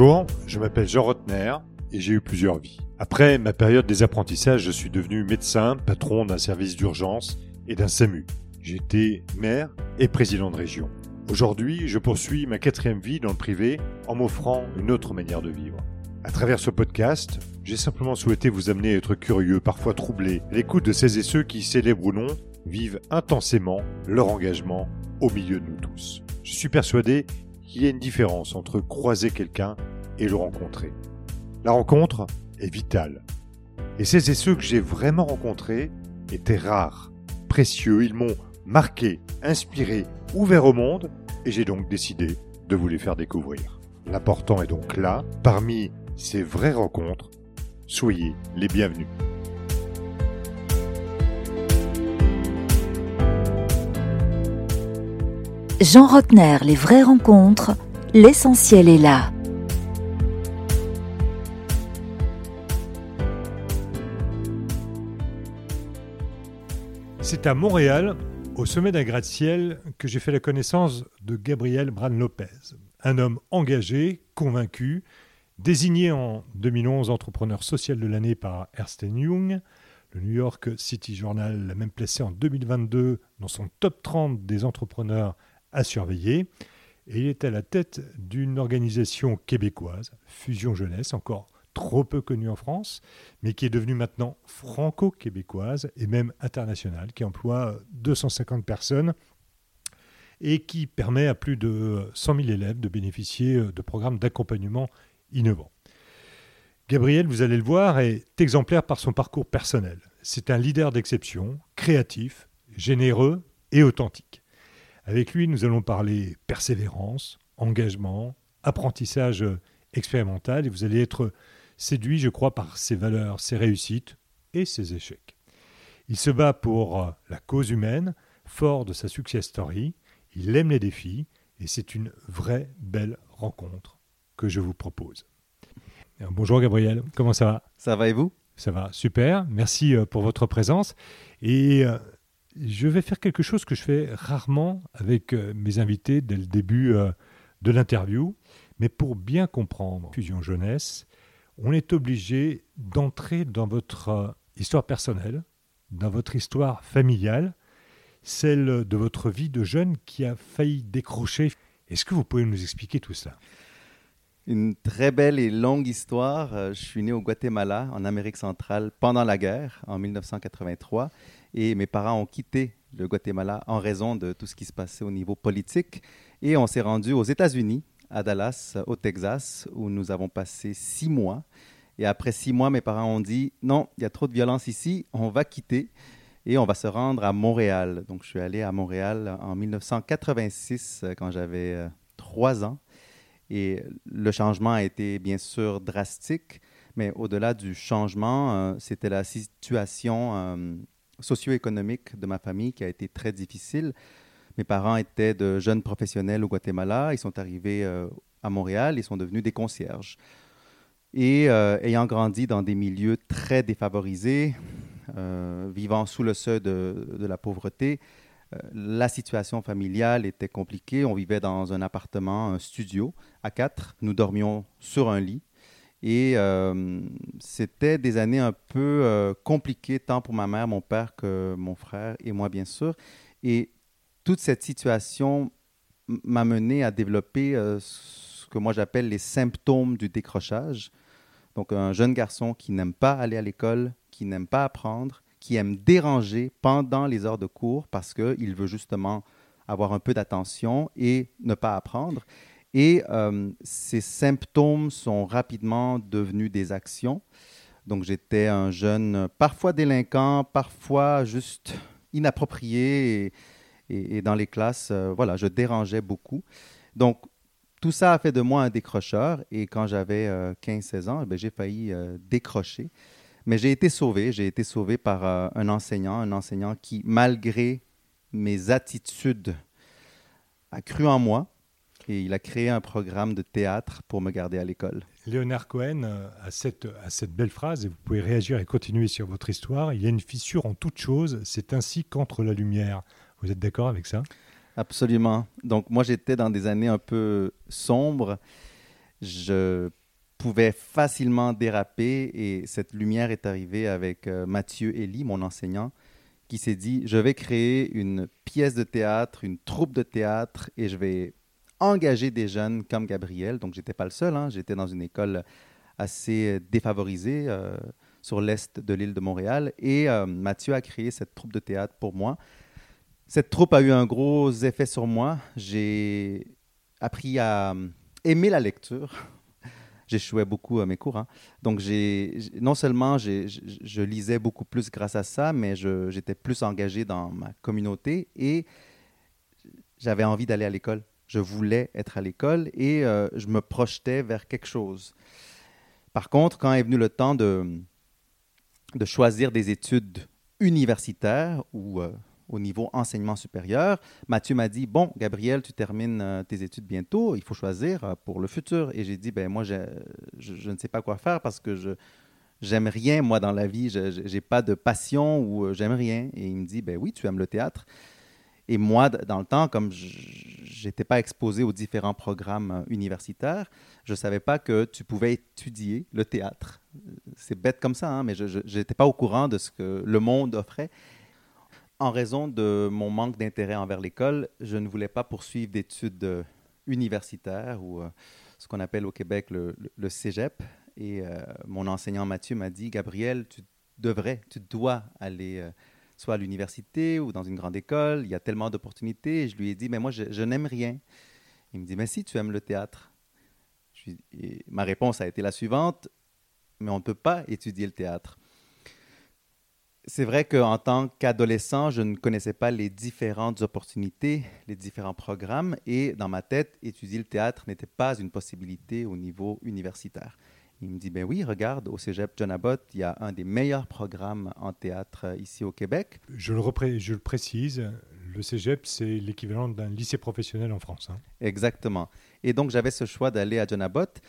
Bonjour, je m'appelle Jean Rotner et j'ai eu plusieurs vies. Après ma période des apprentissages, je suis devenu médecin, patron d'un service d'urgence et d'un SAMU. J'étais maire et président de région. Aujourd'hui, je poursuis ma quatrième vie dans le privé en m'offrant une autre manière de vivre. À travers ce podcast, j'ai simplement souhaité vous amener à être curieux, parfois troublé, à l'écoute de ces et ceux qui, célèbrent ou non, vivent intensément leur engagement au milieu de nous tous. Je suis persuadé qu'il y a une différence entre croiser quelqu'un et le rencontrer. La rencontre est vitale. Et ces et ceux que j'ai vraiment rencontrés étaient rares, précieux, ils m'ont marqué, inspiré, ouvert au monde, et j'ai donc décidé de vous les faire découvrir. L'important est donc là, parmi ces vraies rencontres, soyez les bienvenus. Jean Rotner, les vraies rencontres, l'essentiel est là. C'est à Montréal, au sommet d'un gratte-ciel, que j'ai fait la connaissance de Gabriel Bran Lopez, un homme engagé, convaincu, désigné en 2011 entrepreneur social de l'année par Ernst Young. Le New York City Journal l'a même placé en 2022 dans son top 30 des entrepreneurs à surveiller. Et il est à la tête d'une organisation québécoise, Fusion Jeunesse, encore trop peu connue en France, mais qui est devenue maintenant franco-québécoise et même internationale, qui emploie 250 personnes et qui permet à plus de 100 000 élèves de bénéficier de programmes d'accompagnement innovants. Gabriel, vous allez le voir, est exemplaire par son parcours personnel. C'est un leader d'exception, créatif, généreux et authentique. Avec lui, nous allons parler persévérance, engagement, apprentissage expérimental, et vous allez être séduit, je crois, par ses valeurs, ses réussites et ses échecs. Il se bat pour la cause humaine, fort de sa success story, il aime les défis, et c'est une vraie belle rencontre que je vous propose. Bonjour Gabriel, comment ça va? Ça va et vous? Ça va, super, merci euh, pour votre présence. Et euh, je vais faire quelque chose que je fais rarement avec euh, mes invités dès le début de l'interview, mais pour bien comprendre Fusion Jeunesse, on est obligé d'entrer dans votre histoire personnelle, dans votre histoire familiale, celle de votre vie de jeune qui a failli décrocher. Est-ce que vous pouvez nous expliquer tout ça Une très belle et longue histoire. Euh, je suis né au Guatemala, en Amérique centrale, pendant la guerre, en 1983, et mes parents ont quitté le Guatemala en raison de tout ce qui se passait au niveau politique, et on s'est rendu aux États-Unis, à Dallas, au Texas, où nous avons passé six mois. Et après six mois, mes parents ont dit, non, il y a trop de violence ici, on va quitter et on va se rendre à Montréal. Donc, je suis allé à Montréal en 1986 euh, quand j'avais euh, trois ans. Et le changement a été bien sûr drastique, mais au-delà du changement, euh, c'était la situation socio-économique de ma famille qui a été très difficile. Mes parents étaient de jeunes professionnels au Guatemala. Ils sont arrivés à Montréal. Ils sont devenus des concierges. Et ayant grandi dans des milieux très défavorisés, euh, vivant sous le seuil de, la pauvreté, euh, la situation familiale était compliquée. On vivait dans un appartement, un studio à quatre. Nous dormions sur un lit. Et euh, c'était des années un peu compliquées, tant pour ma mère, mon père que mon frère et moi, bien sûr. Et toute cette situation m'a mené à développer ce que moi j'appelle les symptômes du décrochage. Donc un jeune garçon qui n'aime pas aller à l'école, qui n'aime pas apprendre, qui aime déranger pendant les heures de cours parce qu'il veut justement avoir un peu d'attention et ne pas apprendre. Et euh, ces symptômes sont rapidement devenus des actions. Donc j'étais un jeune parfois délinquant, parfois juste inapproprié et, dans les classes, euh, voilà, je dérangeais beaucoup. Donc tout ça a fait de moi un décrocheur et quand j'avais 15-16 euh, ans, eh j'ai failli décrocher. Mais j'ai été sauvé. J'ai été sauvé par euh, un enseignant, un enseignant qui, malgré mes attitudes, a cru en moi et il a créé un programme de théâtre pour me garder à l'école. Léonard Cohen euh, a cette, a cette belle phrase, et vous pouvez réagir et continuer sur votre histoire. Il y a une fissure en toute chose, c'est ainsi qu'entre la lumière. Vous êtes d'accord avec ça? Absolument. Donc moi j'étais dans des années un peu sombres je pouvais facilement déraper et cette lumière est arrivée avec euh, Mathieu Elie, mon enseignant, qui s'est dit, je vais créer une pièce de théâtre, une troupe de théâtre et je vais engager des jeunes comme Gabriel. Donc, j'étais pas le seul, hein. j'étais dans une école assez défavorisée euh, sur l'est de l'île de Montréal et euh, Mathieu a créé cette troupe de théâtre pour moi. Cette troupe a eu un gros effet sur moi. J'ai appris à aimer la lecture j'échouais beaucoup à mes cours. Hein. Donc, non seulement je lisais beaucoup plus grâce à ça, mais j'étais plus engagé dans ma communauté et j'avais envie d'aller à l'école. Je voulais être à l'école et euh, je me projetais vers quelque chose. Par contre, quand est venu le temps de, de choisir des études universitaires ou euh, au niveau enseignement supérieur, Mathieu m'a dit Bon, Gabriel, tu termines euh, tes études bientôt, il faut choisir pour le futur. Et j'ai dit Ben, moi, je, je, ne sais pas quoi faire parce que je. J'aime rien, moi, dans la vie. Je n'ai pas de passion ou j'aime rien. Et il me dit, ben oui, tu aimes le théâtre. Et moi, dans le temps, comme je n'étais pas exposé aux différents programmes universitaires, je ne savais pas que tu pouvais étudier le théâtre. C'est bête comme ça, hein, mais je n'étais pas au courant de ce que le monde offrait. En raison de mon manque d'intérêt envers l'école, je ne voulais pas poursuivre d'études euh, universitaires ou euh, ce qu'on appelle au Québec le, cégep. Et euh, mon enseignant Mathieu m'a dit Gabriel, tu devrais, tu dois aller soit à l'université ou dans une grande école, il y a tellement d'opportunités. Je lui ai dit Mais moi, je, n'aime rien. Il me dit Mais si tu aimes le théâtre. ma réponse a été la suivante Mais on ne peut pas étudier le théâtre c'est vrai qu'en tant qu'adolescent, je ne connaissais pas les différentes opportunités, les différents programmes, et dans ma tête, étudier le théâtre n'était pas une possibilité au niveau universitaire. Il me dit, ben oui, regarde, au Cégep John Abbott, il y a un des meilleurs programmes en théâtre euh, ici au Québec. Je le, je le précise, le Cégep, c'est l'équivalent d'un lycée professionnel en France. Hein. Exactement. Et donc, j'avais ce choix d'aller à John Abbott.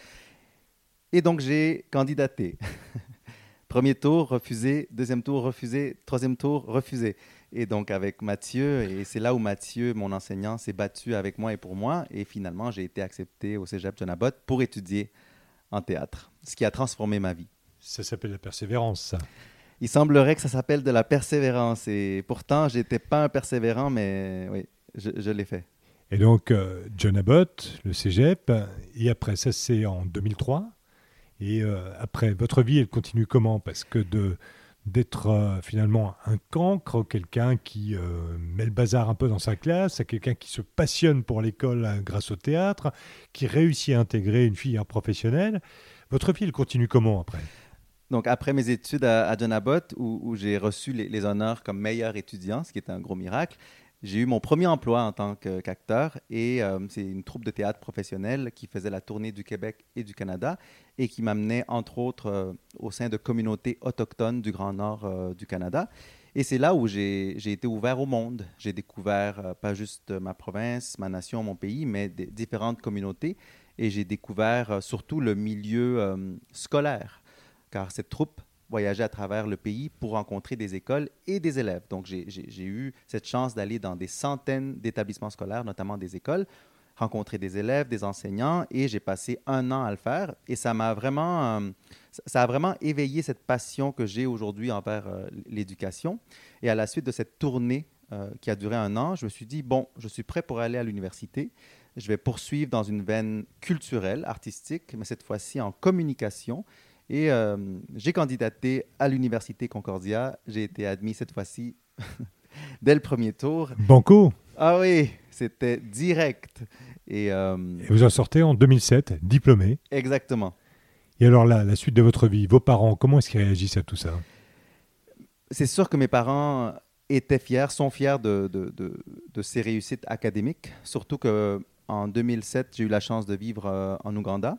Et donc, j'ai candidaté. Premier tour, refusé. Deuxième tour, refusé. Troisième tour, refusé. Et donc avec Mathieu, et c'est là où Mathieu, mon enseignant, s'est battu avec moi et pour moi. Et finalement, j'ai été accepté au Cégep John Abbott pour étudier en théâtre, ce qui a transformé ma vie. Ça s'appelle la persévérance, ça. Il semblerait que ça s'appelle de la persévérance. Et pourtant, j'étais pas un persévérant, mais oui, je, l'ai fait. Et donc, euh, John Abbott, le cégep, et après ça, c'est en 2003 et euh, après, votre vie, elle continue comment? Parce que de d'être euh, finalement un cancre, quelqu'un qui met le bazar un peu dans sa classe, quelqu'un qui se passionne pour l'école grâce au théâtre, qui réussit à intégrer une filière professionnelle. Votre elle continue comment après? Donc, après mes études à, John Abbott, où, j'ai reçu les, honneurs comme meilleur étudiant, ce qui est un gros miracle, j'ai eu mon premier emploi en tant qu'acteur et euh, c'est une troupe de théâtre professionnelle qui faisait la tournée du Québec et du Canada et qui m'amenait entre autres euh, au sein de communautés autochtones du Grand Nord euh, du Canada. Et c'est là où j'ai été ouvert au monde. J'ai découvert pas juste ma province, ma nation, mon pays, mais différentes communautés. Et j'ai découvert surtout le milieu scolaire, car cette troupe voyager à travers le pays pour rencontrer des écoles et des élèves. Donc, j'ai eu cette chance d'aller dans des centaines d'établissements scolaires, notamment des écoles, rencontrer des élèves, des enseignants, et j'ai passé un an à le faire. Et ça m'a vraiment, euh, ça a vraiment éveillé cette passion que j'ai aujourd'hui envers euh, l'éducation. Et à la suite de cette tournée euh, qui a duré un an, je me suis dit, bon, je suis prêt pour aller à l'université. Je vais poursuivre dans une veine culturelle, artistique, mais cette fois-ci en communication. Et euh, j'ai candidaté à l'Université Concordia. J'ai été admis cette fois-ci dès le premier tour. Banco Ah oui, c'était direct. Et, euh, Et, vous en sortez en 2007, diplômé. Exactement. Et alors là, la suite de votre vie, vos parents, comment est-ce qu'ils réagissent à tout ça? C'est sûr que mes parents étaient fiers, sont fiers de, de, de, de ces réussites académiques, surtout qu'en 2007, j'ai eu la chance de vivre euh, en Ouganda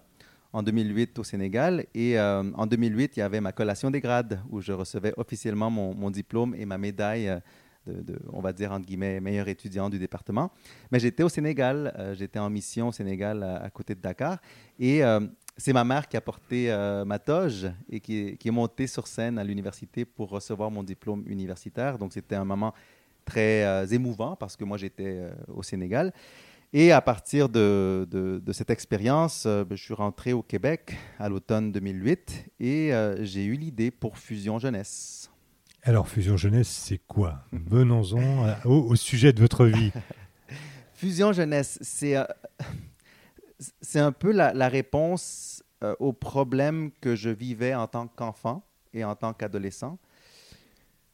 en 2008 au Sénégal. Et euh, en 2008, il y avait ma collation des grades où je recevais officiellement mon, diplôme et ma médaille euh, de, on va dire, entre guillemets, meilleur étudiant du département. Mais j'étais au Sénégal, j'étais en mission au Sénégal à, côté de Dakar. Et c'est ma mère qui a porté ma toge et qui, est montée sur scène à l'université pour recevoir mon diplôme universitaire. Donc c'était un moment très émouvant parce que moi j'étais au Sénégal. Et à partir de, de, cette expérience, ben, je suis rentré au Québec à l'automne 2008 et j'ai eu l'idée pour Fusion Jeunesse. Alors, Fusion Jeunesse, c'est quoi? Venons-en au, sujet de votre vie. Fusion Jeunesse, c'est c'est un peu la, réponse euh, au problème que je vivais en tant qu'enfant et en tant qu'adolescent.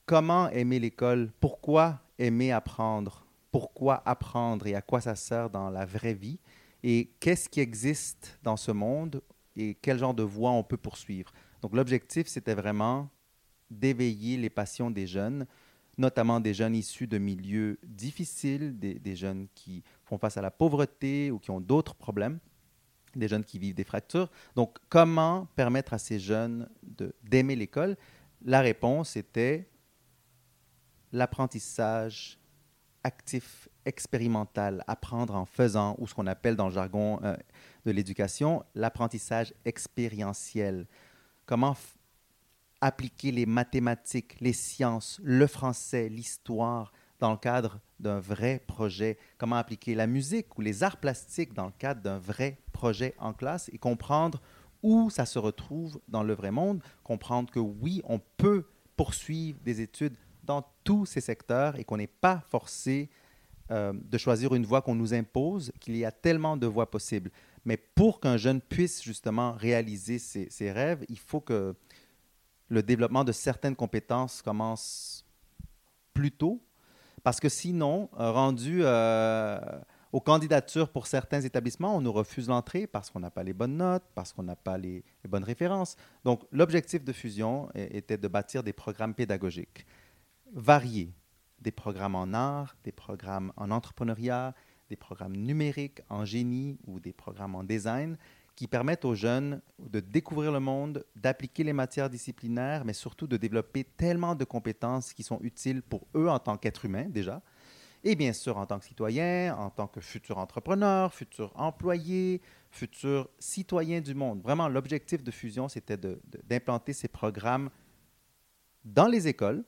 Comment aimer l'école? Pourquoi aimer apprendre? Pourquoi apprendre et à quoi ça sert dans la vraie vie Et qu'est-ce qui existe dans ce monde et quel genre de voie on peut poursuivre Donc l'objectif, c'était vraiment d'éveiller les passions des jeunes, notamment des jeunes issus de milieux difficiles, des, jeunes qui font face à la pauvreté ou qui ont d'autres problèmes, des jeunes qui vivent des fractures. Donc, comment permettre à ces jeunes d'aimer l'école? La réponse était l'apprentissage actif, expérimental, apprendre en faisant, ou ce qu'on appelle dans le jargon euh, de l'éducation, l'apprentissage expérientiel. Comment appliquer les mathématiques, les sciences, le français, l'histoire dans le cadre d'un vrai projet, comment appliquer la musique ou les arts plastiques dans le cadre d'un vrai projet en classe et comprendre où ça se retrouve dans le vrai monde, comprendre que oui, on peut poursuivre des études dans tous ces secteurs et qu'on n'est pas forcé euh, de choisir une voie qu'on nous impose, qu'il y a tellement de voies possibles. Mais pour qu'un jeune puisse justement réaliser ses, rêves, il faut que le développement de certaines compétences commence plus tôt, parce que sinon, euh, rendu euh, aux candidatures pour certains établissements, on nous refuse l'entrée parce qu'on n'a pas les bonnes notes, parce qu'on n'a pas les, bonnes références. Donc, l'objectif de Fusion était de bâtir des programmes pédagogiques variés, des programmes en art, des programmes en entrepreneuriat, des programmes numériques, en génie ou des programmes en design qui permettent aux jeunes de découvrir le monde, d'appliquer les matières disciplinaires, mais surtout de développer tellement de compétences qui sont utiles pour eux en tant qu'êtres humains déjà, et bien sûr en tant que citoyens, en tant que futurs entrepreneurs, futurs employés, futurs citoyens du monde. Vraiment, l'objectif de Fusion, c'était d'implanter ces programmes dans les écoles.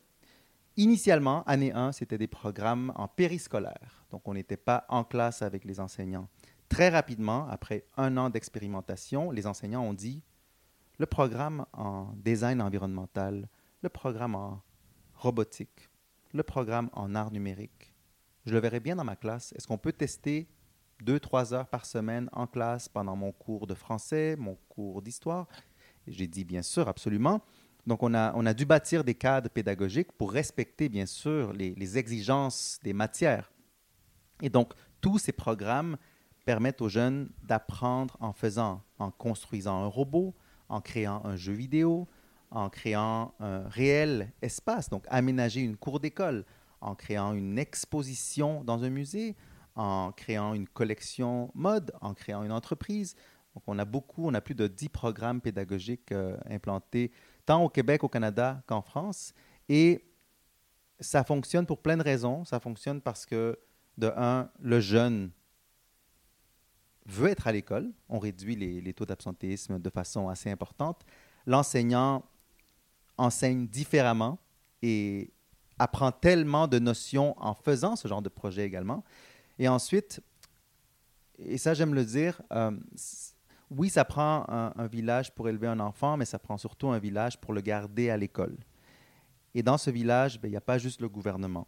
Initialement, année 1, c'était des programmes en périscolaire. Donc, on n'était pas en classe avec les enseignants. Très rapidement, après un an d'expérimentation, les enseignants ont dit le programme en design environnemental, le programme en robotique, le programme en art numérique, je le verrai bien dans ma classe. Est-ce qu'on peut tester deux, trois heures par semaine en classe pendant mon cours de français, mon cours d'histoire? J'ai dit bien sûr, absolument. Donc, on a, dû bâtir des cadres pédagogiques pour respecter, bien sûr, les, les exigences des matières. Et donc, tous ces programmes permettent aux jeunes d'apprendre en faisant, en construisant un robot, en créant un jeu vidéo, en créant un réel espace, donc aménager une cour d'école, en créant une exposition dans un musée, en créant une collection mode, en créant une entreprise. Donc on a beaucoup, on a plus de 10 programmes pédagogiques euh, implantés tant au Québec, au Canada qu'en France. Et ça fonctionne pour plein de raisons. Ça fonctionne parce que, de un, le jeune veut être à l'école. On réduit les, taux d'absentéisme de façon assez importante. L'enseignant enseigne différemment et apprend tellement de notions en faisant ce genre de projet également. Et ensuite, et ça j'aime le dire, euh, oui, ça prend un, village pour élever un enfant, mais ça prend surtout un village pour le garder à l'école. Et dans ce village, ben, il n'y a pas juste le gouvernement,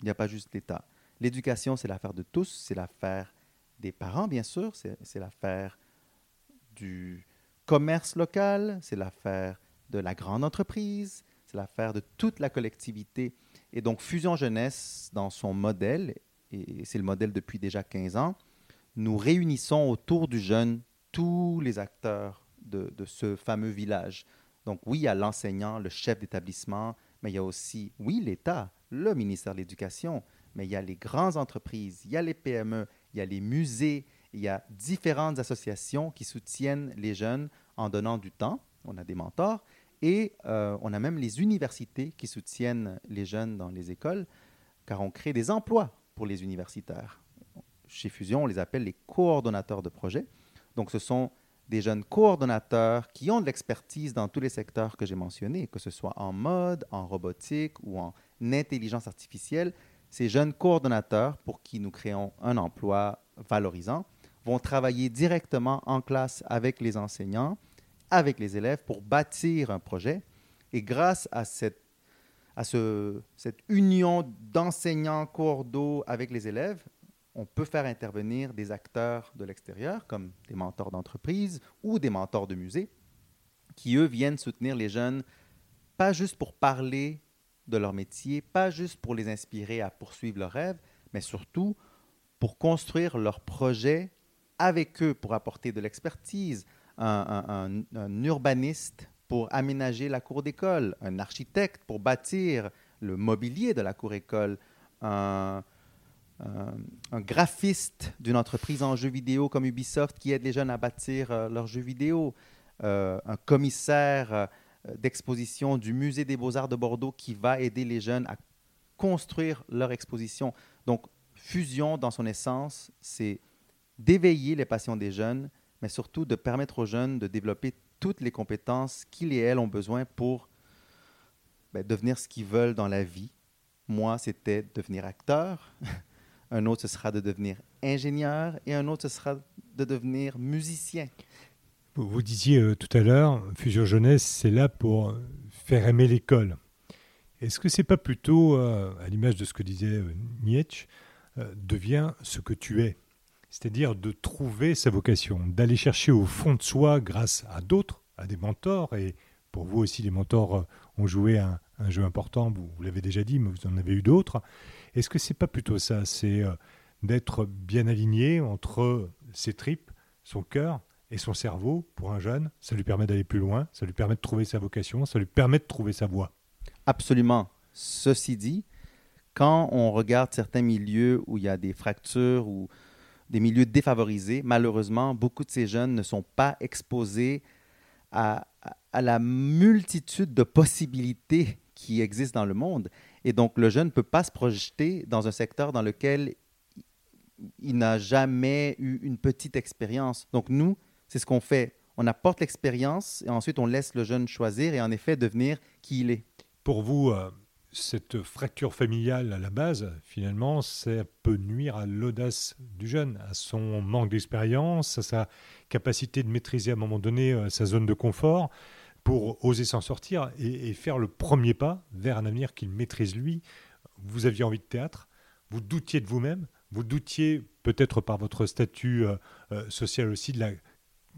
il n'y a pas juste l'État. L'éducation, c'est l'affaire de tous, c'est l'affaire des parents, bien sûr, c'est l'affaire du commerce local, c'est l'affaire de la grande entreprise, c'est l'affaire de toute la collectivité. Et donc, Fusion Jeunesse, dans son modèle, et c'est le modèle depuis déjà 15 ans, nous réunissons autour du jeune tous les acteurs de, ce fameux village. Donc, oui, il y a l'enseignant, le chef d'établissement, mais il y a aussi, oui, l'État, le ministère de l'Éducation, mais il y a les grandes entreprises, il y a les PME, il y a les musées, il y a différentes associations qui soutiennent les jeunes en donnant du temps. On a des mentors. Et euh, on a même les universités qui soutiennent les jeunes dans les écoles, car on crée des emplois pour les universitaires. Chez Fusion, on les appelle les coordonnateurs de projets. Donc ce sont des jeunes coordonnateurs qui ont de l'expertise dans tous les secteurs que j'ai mentionnés, que ce soit en mode, en robotique ou en intelligence artificielle ces jeunes coordonnateurs pour qui nous créons un emploi valorisant, vont travailler directement en classe avec les enseignants, avec les élèves pour bâtir un projet. Et grâce à cette, à ce, cette union d'enseignants cordeaux avec les élèves, on peut faire intervenir des acteurs de l'extérieur, comme des mentors d'entreprise ou des mentors de musée, qui, eux, viennent soutenir les jeunes, pas juste pour parler de leur métier, pas juste pour les inspirer à poursuivre leurs rêves, mais surtout pour construire leur projet avec eux, pour apporter de l'expertise, un, urbaniste pour aménager la cour d'école, un architecte pour bâtir le mobilier de la cour école, un, graphiste d'une entreprise en jeux vidéo comme Ubisoft qui aide les jeunes à bâtir euh, leurs jeux vidéo, euh, un commissaire euh, d'exposition du Musée des beaux-arts de Bordeaux qui va aider les jeunes à construire leur exposition. Donc, fusion dans son essence, c'est d'éveiller les passions des jeunes, mais surtout de permettre aux jeunes de développer toutes les compétences qu'ils et elles ont besoin pour ben, devenir ce qu'ils veulent dans la vie. Moi, c'était devenir acteur. un autre, ce sera de devenir ingénieur. Et un autre, ce sera de devenir musicien. Vous disiez euh, tout à l'heure, Fusion Jeunesse, c'est là pour faire aimer l'école. Est-ce que c'est pas plutôt, euh, à l'image de ce que disait euh, Nietzsche, devient ce que tu es? C'est-à-dire de trouver sa vocation, d'aller chercher au fond de soi grâce à d'autres, à des mentors, et pour vous aussi les mentors euh, ont joué un, jeu important, vous, l'avez déjà dit, mais vous en avez eu d'autres. Est-ce que c'est pas plutôt ça, c'est euh, d'être bien aligné entre ses tripes, son cœur et son cerveau pour un jeune? Ça lui permet d'aller plus loin, ça lui permet de trouver sa vocation, ça lui permet de trouver sa voie. Absolument. Ceci dit, quand on regarde certains milieux où il y a des fractures ou des milieux défavorisés, malheureusement, beaucoup de ces jeunes ne sont pas exposés à, la multitude de possibilités qui existent dans le monde. Et donc, le jeune ne peut pas se projeter dans un secteur dans lequel il n'a jamais eu une petite expérience. Donc, nous, c'est ce qu'on fait. On apporte l'expérience et ensuite on laisse le jeune choisir et en effet devenir qui il est. Pour vous, euh, cette fracture familiale à la base, finalement, ça peut nuire à l'audace du jeune, à son manque d'expérience, à sa capacité de maîtriser à un moment donné euh, sa zone de confort pour oser s'en sortir et, faire le premier pas vers un avenir qu'il maîtrise lui. Vous aviez envie de théâtre, vous doutiez de vous-même, vous doutiez peut-être par votre statut euh, euh, social aussi de la,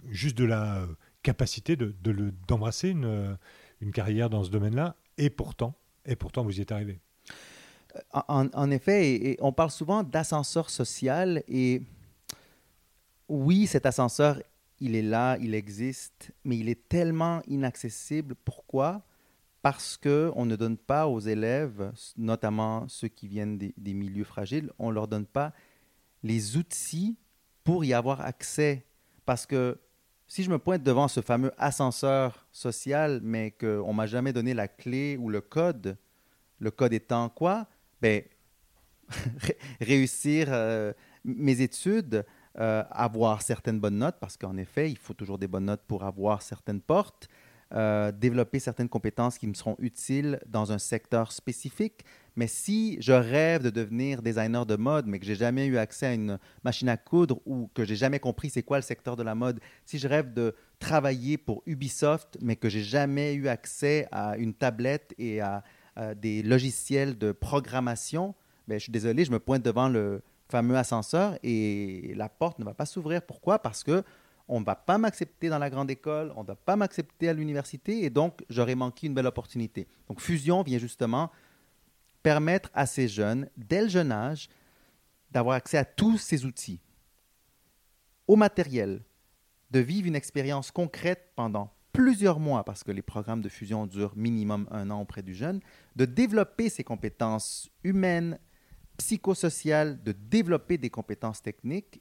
juste de la capacité de, d'embrasser une, une carrière dans ce domaine-là, et pourtant, et pourtant, vous y êtes arrivé. Euh, en, effet, on parle souvent d'ascenseur social et oui, cet ascenseur, il est là, il existe, mais il est tellement inaccessible. Pourquoi? Parce qu'on ne donne pas aux élèves, notamment ceux qui viennent des, milieux fragiles, on ne leur donne pas les outils pour y avoir accès. Parce que si je me pointe devant ce fameux ascenseur social, mais qu'on ne m'a jamais donné la clé ou le code, le code étant quoi? Ben, réussir euh, mes études, euh, avoir certaines bonnes notes, parce qu'en effet, il faut toujours des bonnes notes pour avoir certaines portes, euh, développer certaines compétences qui me seront utiles dans un secteur spécifique. Mais si je rêve de devenir designer de mode, mais que j'ai jamais eu accès à une machine à coudre ou que j'ai jamais compris c'est quoi le secteur de la mode, si je rêve de travailler pour Ubisoft, mais que j'ai jamais eu accès à une tablette et à, des logiciels de programmation, ben, je suis désolé, je me pointe devant le fameux ascenseur et la porte ne va pas s'ouvrir. Pourquoi? Parce que on ne va pas m'accepter dans la grande école, on ne va pas m'accepter à l'université, et donc j'aurais manqué une belle opportunité. Donc Fusion vient justement permettre à ces jeunes, dès le jeune âge, d'avoir accès à tous ces outils, au matériel, de vivre une expérience concrète pendant plusieurs mois, parce que les programmes de fusion durent minimum un an auprès du jeune, de développer ses compétences humaines, psychosociales, de développer des compétences techniques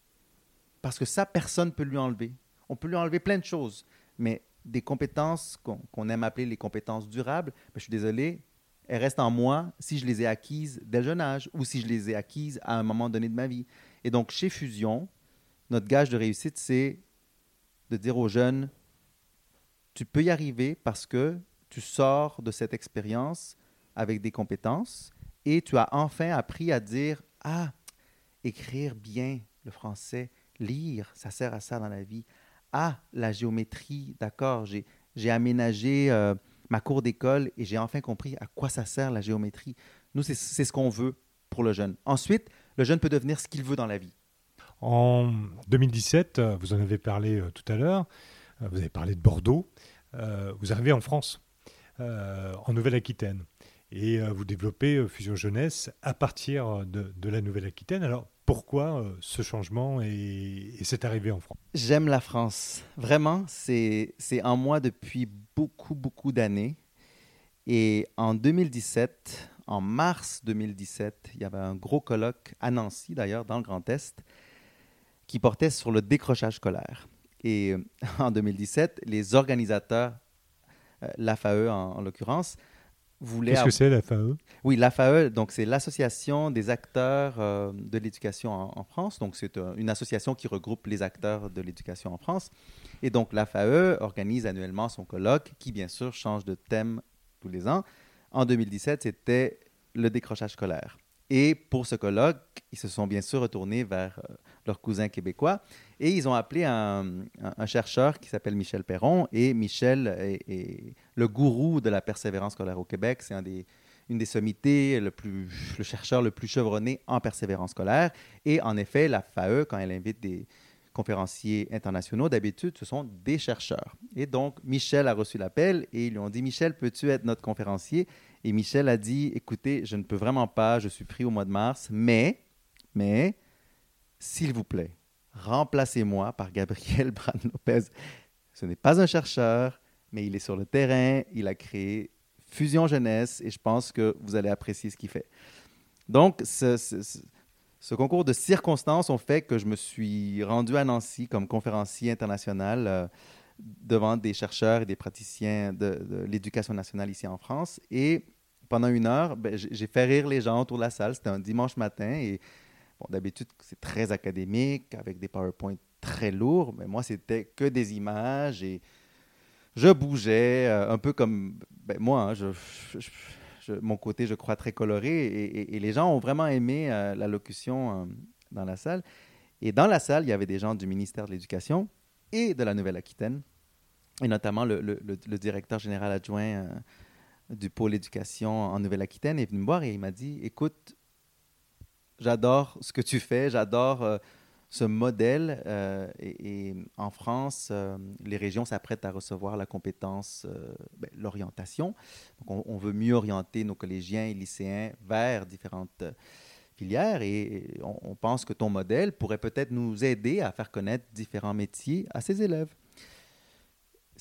parce que ça, personne ne peut lui enlever. On peut lui enlever plein de choses, mais des compétences qu'on aime appeler les compétences durables, ben, je suis désolé, elles restent en moi si je les ai acquises dès le jeune âge ou si je les ai acquises à un moment donné de ma vie. Et donc, chez Fusion, notre gage de réussite, c'est de dire aux jeunes, tu peux y arriver parce que tu sors de cette expérience avec des compétences et tu as enfin appris à dire, ah, écrire bien, le français, lire, ça sert à ça dans la vie. Ah, la géométrie, d'accord, j'ai aménagé euh, ma cour d'école et j'ai enfin compris à quoi ça sert la géométrie. Nous, c'est ce qu'on veut pour le jeune. Ensuite, le jeune peut devenir ce qu'il veut dans la vie. En 2017, euh, vous en avez parlé euh, tout à l'heure, vous avez parlé de Bordeaux, vous arrivez en France, en Nouvelle-Aquitaine, et vous développez Fusion Jeunesse à partir de, de la Nouvelle-Aquitaine. Alors, pourquoi euh, ce changement et, cette arrivée en France? J'aime la France. Vraiment, c'est en moi depuis beaucoup, beaucoup d'années. Et en 2017, en mars 2017, il y avait un gros colloque à Nancy, d'ailleurs, dans le Grand Est, qui portait sur le décrochage scolaire. Et euh, en 2017, les organisateurs, euh, l'AFAE en, en l'occurrence, Qu'est-ce que c'est la FAE Oui, la FAE, donc c'est l'association des acteurs euh, de l'éducation en, France. Donc c'est euh, une association qui regroupe les acteurs de l'éducation en France. Et donc la FAE organise annuellement son colloque, qui bien sûr change de thème tous les ans. En 2017, c'était le décrochage scolaire. Et pour ce colloque, ils se sont bien sûr retournés vers euh, leurs cousins québécois et ils ont appelé un, chercheur qui s'appelle Michel Perron. Et Michel est, le gourou de la persévérance scolaire au Québec. C'est une des sommités, le, le chercheur le plus chevronné en persévérance scolaire. Et en effet, la FAE, quand elle invite des conférenciers internationaux, d'habitude, ce sont des chercheurs. Et donc, Michel a reçu l'appel et ils lui ont dit, Michel, peux-tu être notre conférencier? Et Michel a dit, écoutez, je ne peux vraiment pas, je suis pris au mois de mars, mais, mais, s'il vous plaît, remplacez-moi par Gabriel Bran Lopez. Ce n'est pas un chercheur, mais il est sur le terrain, il a créé Fusion Jeunesse et je pense que vous allez apprécier ce qu'il fait. Donc, ce, concours de circonstances ont fait que je me suis rendu à Nancy comme conférencier international. Euh, devant des chercheurs et des praticiens de, l'éducation nationale ici en France. Et pendant une heure, ben, j'ai fait rire les gens autour de la salle. C'était un dimanche matin et d'habitude, c'est très académique, avec des PowerPoint très lourds. Mais moi, c'était que des images et je bougeais euh, un peu comme ben, moi. Hein, mon côté, je crois, très coloré. Et, les gens ont vraiment aimé euh, la locution euh, dans la salle. Et dans la salle, il y avait des gens du ministère de l'Éducation et de la Nouvelle-Aquitaine et notamment le, directeur général adjoint euh, du pôle éducation en Nouvelle-Aquitaine est venu me voir et il m'a dit Écoute, j'adore ce que tu fais, j'adore euh, ce modèle. Euh, et, en France, les régions s'apprêtent à recevoir la compétence, ben, l'orientation. Donc, on, veut mieux orienter nos collégiens et lycéens vers différentes filières et on, on pense que ton modèle pourrait peut-être nous aider à faire connaître différents métiers à ces élèves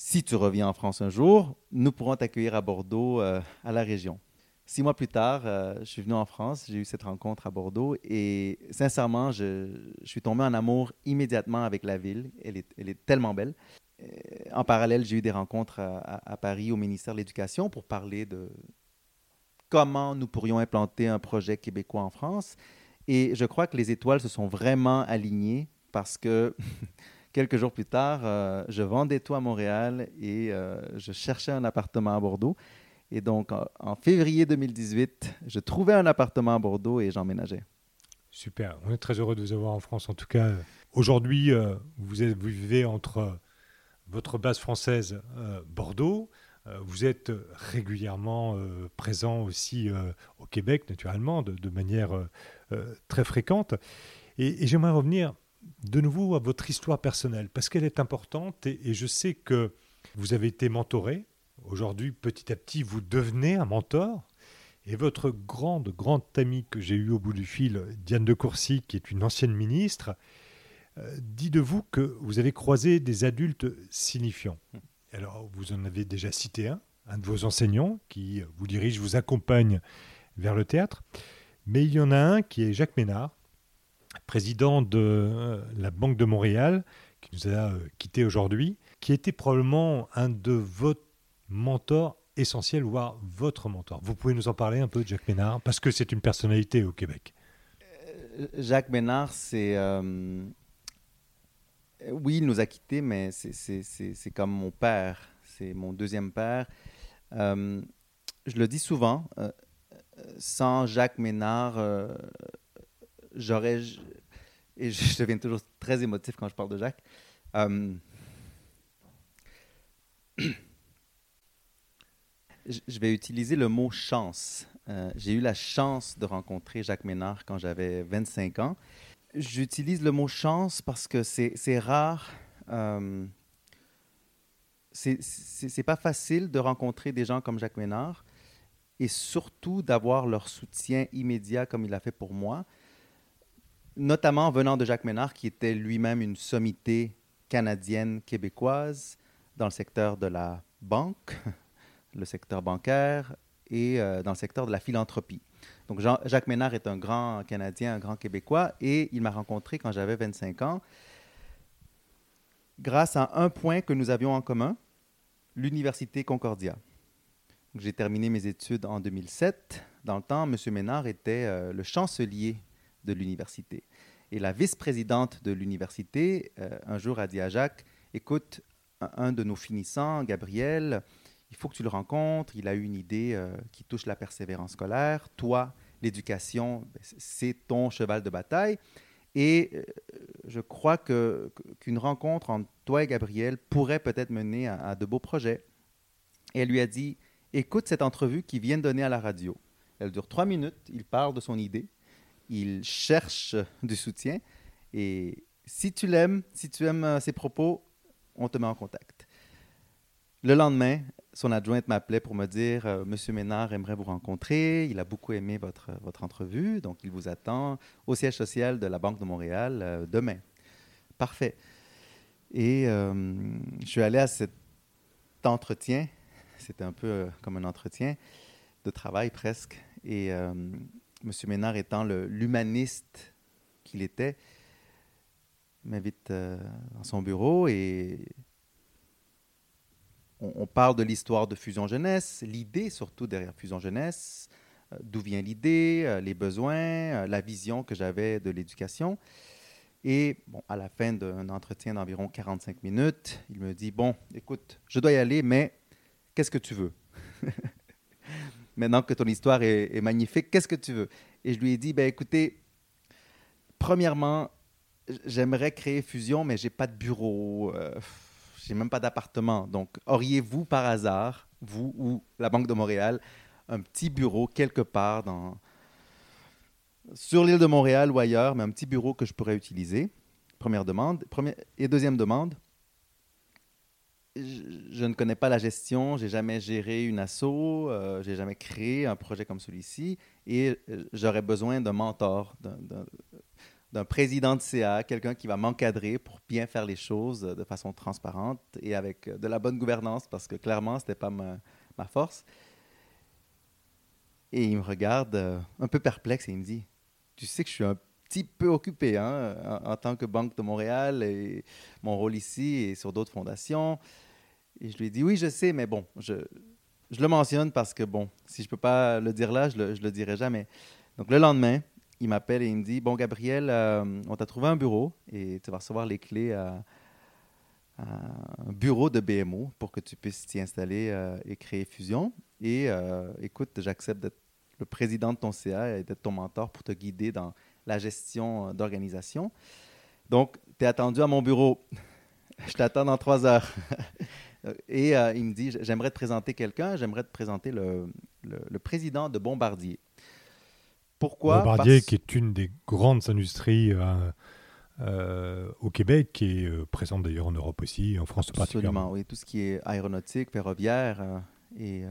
si tu reviens en France un jour, nous pourrons t'accueillir à Bordeaux, euh, à la région. Six mois plus tard, euh, je suis venu en France, j'ai eu cette rencontre à Bordeaux et sincèrement, je, suis tombé en amour immédiatement avec la ville. Elle est, tellement belle. Euh, en parallèle, j'ai eu des rencontres à, Paris au ministère de l'Éducation pour parler de comment nous pourrions implanter un projet québécois en France. Et je crois que les étoiles se sont vraiment alignées parce que Quelques jours plus tard, euh, je vendais tout à Montréal et euh, je cherchais un appartement à Bordeaux. Et donc, en, février 2018, je trouvais un appartement à Bordeaux et j'emménageais. Super. On est très heureux de vous avoir en France. En tout cas, aujourd'hui, euh, vous, vous, vivez entre votre base française, Bordeaux. vous êtes régulièrement présent aussi au Québec, naturellement, de, manière très fréquente. et j'aimerais revenir de nouveau à votre histoire personnelle, parce qu'elle est importante et, je sais que vous avez été mentoré. Aujourd'hui, petit à petit, vous devenez un mentor. Et votre grande, grande amie que j'ai eue au bout du fil, Diane de Courcy, qui est une ancienne ministre, euh, dit de vous que vous avez croisé des adultes signifiants. Alors, vous en avez déjà cité un, un de vos enseignants qui vous dirige, vous accompagne vers le théâtre. Mais il y en a un qui est Jacques Ménard, président de euh, la Banque de Montréal, qui nous a euh, quittés aujourd'hui, qui était probablement un de vos mentors essentiels, voire votre mentor. Vous pouvez nous en parler un peu Jacques Ménard, parce que c'est une personnalité au Québec. Euh, Jacques Ménard, c'est... Oui, il nous a quittés, mais c'est comme mon père. C'est mon deuxième père. je le dis souvent, sans Jacques Ménard, j'aurais et je deviens toujours très émotif quand je parle de Jacques. Euh, je vais utiliser le mot chance. Euh, j'ai eu la chance de rencontrer Jacques Ménard quand j'avais 25 ans. J'utilise le mot chance parce que c'est rare. Euh, c'est pas facile de rencontrer des gens comme Jacques Ménard et surtout d'avoir leur soutien immédiat comme il a fait pour moi, notamment venant de Jacques Ménard qui était lui-même une sommité canadienne québécoise dans le secteur de la banque, le secteur bancaire et euh, dans le secteur de la philanthropie. Donc Jacques Ménard est un grand Canadien, un grand Québécois, et il m'a rencontré quand j'avais 25 ans, grâce à un point que nous avions en commun, l'Université Concordia. J'ai terminé mes études en 2007. Dans le temps, M. Ménard était euh, le chancelier de l'université. Et la vice-présidente de l'université, euh, un jour, a dit à Jacques, écoute, un de nos finissants, Gabriel, il faut que tu le rencontres. Il a eu une idée euh, qui touche la persévérance scolaire. Toi, l'éducation, ben, c'est ton cheval de bataille. Et euh, je crois qu'une rencontre entre toi et Gabriel pourrait peut-être mener à, de beaux projets. Et elle lui a dit, écoute cette entrevue qu'il vient de donner à la radio. Elle dure trois minutes. Il parle de son idée. Il cherche du soutien. Et si tu l'aimes, si tu aimes euh, ses propos, on te met en contact. Le lendemain, son adjointe m'appelait pour me dire euh, Monsieur Ménard aimerait vous rencontrer. Il a beaucoup aimé votre, votre entrevue, donc il vous attend au siège social de la Banque de Montréal euh, demain. Parfait. Et euh, je suis allé à cet entretien. C'était un peu comme un entretien de travail presque. Et Monsieur Ménard étant l'humaniste qu'il était, m'invite dans son bureau et on, parle de l'histoire de Fusion Jeunesse, l'idée surtout derrière Fusion Jeunesse, euh, d'où vient l'idée, euh, les besoins, euh, la vision que j'avais de l'éducation. Et bon, à la fin d'un entretien d'environ 45 minutes, il me dit, bon, écoute, je dois y aller, mais qu'est-ce que tu veux? Maintenant que ton histoire est, magnifique, qu'est-ce que tu veux? Et je lui ai dit, ben écoutez, premièrement, j'aimerais créer Fusion, mais j'ai pas de bureau j'ai même pas d'appartement. Donc, auriez-vous par hasard, vous ou la Banque de Montréal, un petit bureau quelque part dans, sur l'île de Montréal ou ailleurs, mais un petit bureau que je pourrais utiliser? Première demande. Première, et deuxième demande, je, ne connais pas la gestion, j'ai jamais géré une asso, euh, j'ai jamais créé un projet comme celui-ci, et euh, j'aurais besoin d'un mentor, d'un président de CA, quelqu'un qui va m'encadrer pour bien faire les choses de façon transparente et avec de la bonne gouvernance, parce que clairement, ce n'était pas ma, force. Et il me regarde euh, un peu perplexe et il me dit, tu sais que je suis un petit peu occupé hein, en, tant que Banque de Montréal et mon rôle ici et sur d'autres fondations. Et je lui ai dit, oui, je sais, mais bon, je, le mentionne parce que, bon, si je ne peux pas le dire là, je ne le dirai jamais. Donc le lendemain, il m'appelle et il me dit Bon, Gabriel, euh, on t'a trouvé un bureau et tu vas recevoir les clés à, un bureau de BMO pour que tu puisses t'y installer euh, et créer Fusion. Et euh, écoute, j'accepte d'être le président de ton CA et d'être ton mentor pour te guider dans la gestion d'organisation. Donc, tu es attendu à mon bureau. Je t'attends dans trois heures. et il me dit J'aimerais te présenter quelqu'un, j'aimerais te présenter le, le président de Bombardier. Pourquoi? Bombardier, qui est une des grandes industries euh, euh, au Québec, qui est euh, présente d'ailleurs en Europe aussi, en France particulièrement. oui, tout ce qui est aéronautique, ferroviaire et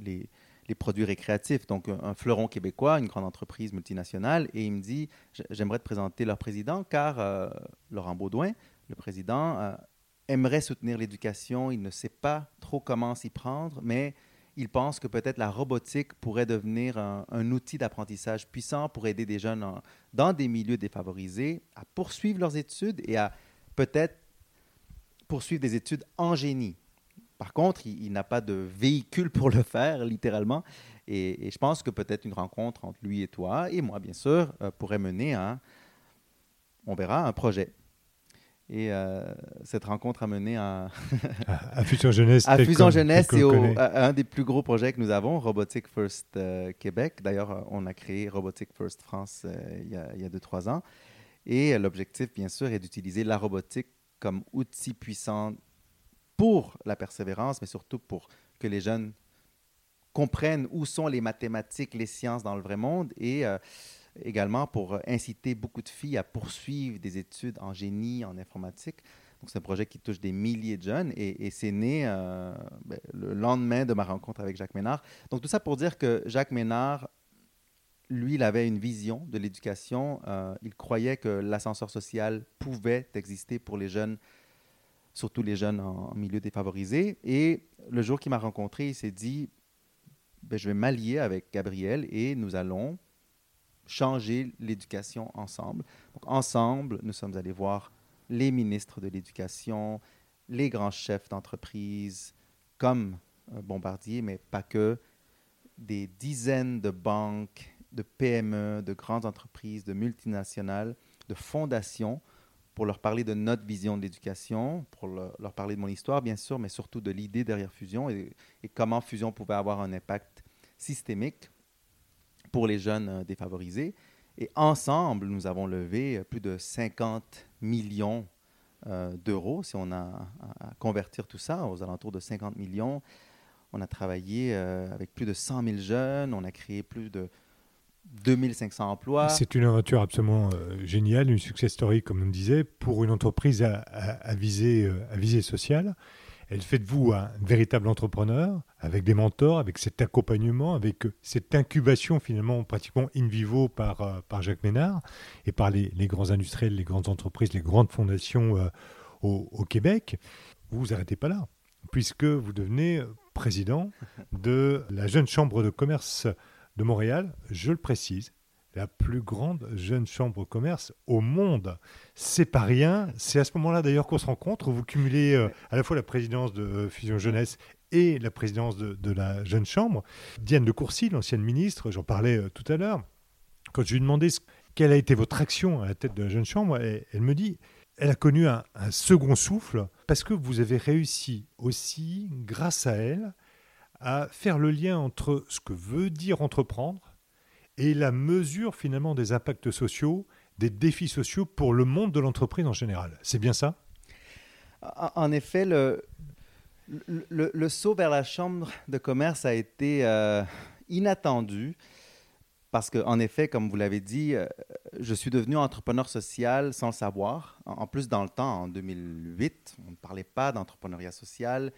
les, les, produits récréatifs. Donc, un, fleuron québécois, une grande entreprise multinationale. Et il me dit J'aimerais te présenter leur président, car Laurent Baudouin, le président, aimerait soutenir l'éducation. Il ne sait pas trop comment s'y prendre, mais il pense que peut-être la robotique pourrait devenir un, outil d'apprentissage puissant pour aider des jeunes dans des milieux défavorisés à poursuivre leurs études et à peut-être poursuivre des études en génie. Par contre, il, n'a pas de véhicule pour le faire, littéralement. Et, je pense que peut-être une rencontre entre lui et toi, et moi, bien sûr, euh, pourrait mener à, on verra, un projet. Et euh, cette rencontre a mené à, à, Fusion Jeunesse. À Fusion Jeunesse et à un des plus gros projets que nous avons, Robotic First euh, Québec. D'ailleurs, on a créé Robotic First France il y a 2-3 ans. Et l'objectif, bien sûr, est d'utiliser la robotique comme outil puissant pour la persévérance, mais surtout pour que les jeunes comprennent où sont les mathématiques, les sciences dans le vrai monde et euh, également pour inciter beaucoup de filles à poursuivre des études en génie, en informatique. Donc, c'est un projet qui touche des milliers de jeunes et, c'est né euh, ben, le lendemain de ma rencontre avec Jacques Ménard. Donc, tout ça pour dire que Jacques Ménard, lui, il avait une vision de l'éducation. Euh, il croyait que l'ascenseur social pouvait exister pour les jeunes, surtout les jeunes en, milieu défavorisé. Et le jour qu'il m'a rencontré, il s'est dit ben, Je vais m'allier avec Gabriel et nous allons changer l'éducation ensemble. Donc, ensemble, nous sommes allés voir les ministres de l'Éducation, les grands chefs d'entreprise, comme euh, Bombardier, mais pas que, des dizaines de banques, de PME, de grandes entreprises, de multinationales, de fondations, pour leur parler de notre vision de l'éducation, pour leur parler de mon histoire, bien sûr, mais surtout de l'idée derrière Fusion et, comment Fusion pouvait avoir un impact systémique pour les jeunes euh, défavorisés. Et ensemble, nous avons levé plus de 50 millions euh, d'euros. Si on a à, convertir tout ça aux alentours de 50 millions, on a travaillé euh, avec plus de 100 000 jeunes, on a créé plus de 2500 emplois. C'est une aventure absolument euh, géniale, une success story, comme on disait, pour une entreprise à, à, visée, à visée sociale. Elle fait de vous un véritable entrepreneur, avec des mentors, avec cet accompagnement, avec cette incubation finalement pratiquement in vivo par, euh, par Jacques Ménard et par les, grands industriels, les grandes entreprises, les grandes fondations euh, au, Québec. Vous vous arrêtez pas là, puisque vous devenez président de la jeune chambre de commerce de Montréal, je le précise, la plus grande jeune chambre commerce au monde. C'est pas rien. C'est à ce moment-là d'ailleurs qu'on se rencontre. Vous cumulez euh, à la fois la présidence de euh, Fusion Jeunesse et la présidence de, la jeune chambre. Diane de Courcy, l'ancienne ministre, j'en parlais euh, tout à l'heure. Quand je lui ai demandé quelle a été votre action à la tête de la jeune chambre, elle, me dit elle a connu un second souffle parce que vous avez réussi aussi, grâce à elle, à faire le lien entre ce que veut dire entreprendre et la mesure finalement des impacts sociaux, des défis sociaux pour le monde de l'entreprise en général. C'est bien ça? En effet, le, le, saut vers la chambre de commerce a été euh, inattendu parce qu'en effet, comme vous l'avez dit, euh, je suis devenu entrepreneur social sans le savoir. En plus, dans le temps, en 2008, on ne parlait pas d'entrepreneuriat social.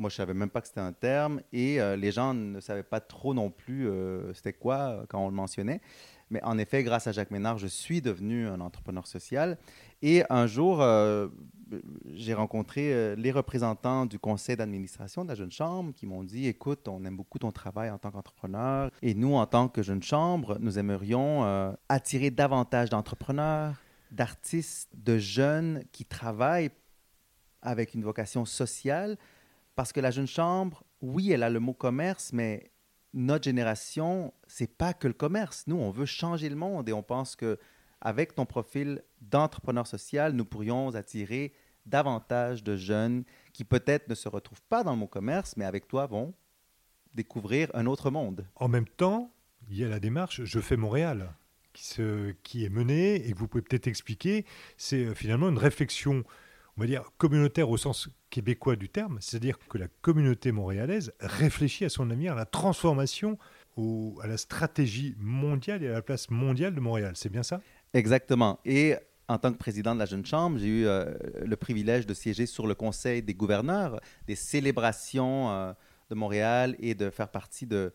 Moi, je savais même pas que c'était un terme et euh, les gens ne savaient pas trop non plus euh, c'était quoi euh, quand on le mentionnait. Mais en effet, grâce à Jacques Ménard, je suis devenu un entrepreneur social. Et un jour, j'ai rencontré les représentants du conseil d'administration de la Jeune Chambre qui m'ont dit, écoute, on aime beaucoup ton travail en tant qu'entrepreneur. Et nous, en tant que Jeune Chambre, nous aimerions attirer davantage d'entrepreneurs, d'artistes, de jeunes qui travaillent avec une vocation sociale parce que la jeune chambre, oui, elle a le mot commerce, mais notre génération, c'est pas que le commerce. Nous, on veut changer le monde et on pense que avec ton profil d'entrepreneur social, nous pourrions attirer davantage de jeunes qui peut-être ne se retrouvent pas dans le mot commerce, mais avec toi vont découvrir un autre monde. En même temps, il y a la démarche Je fais Montréal qui, qui est menée et que vous pouvez peut-être expliquer. C'est euh, finalement une réflexion on va dire, communautaire au sens québécois du terme, c'est-à-dire que la communauté montréalaise réfléchit à son avenir, à la transformation, à la stratégie mondiale et à la place mondiale de Montréal. C'est bien ça? Exactement. Et en tant que président de la Jeune Chambre, j'ai eu euh, le privilège de siéger sur le Conseil des gouverneurs des célébrations euh, de Montréal et de faire partie de,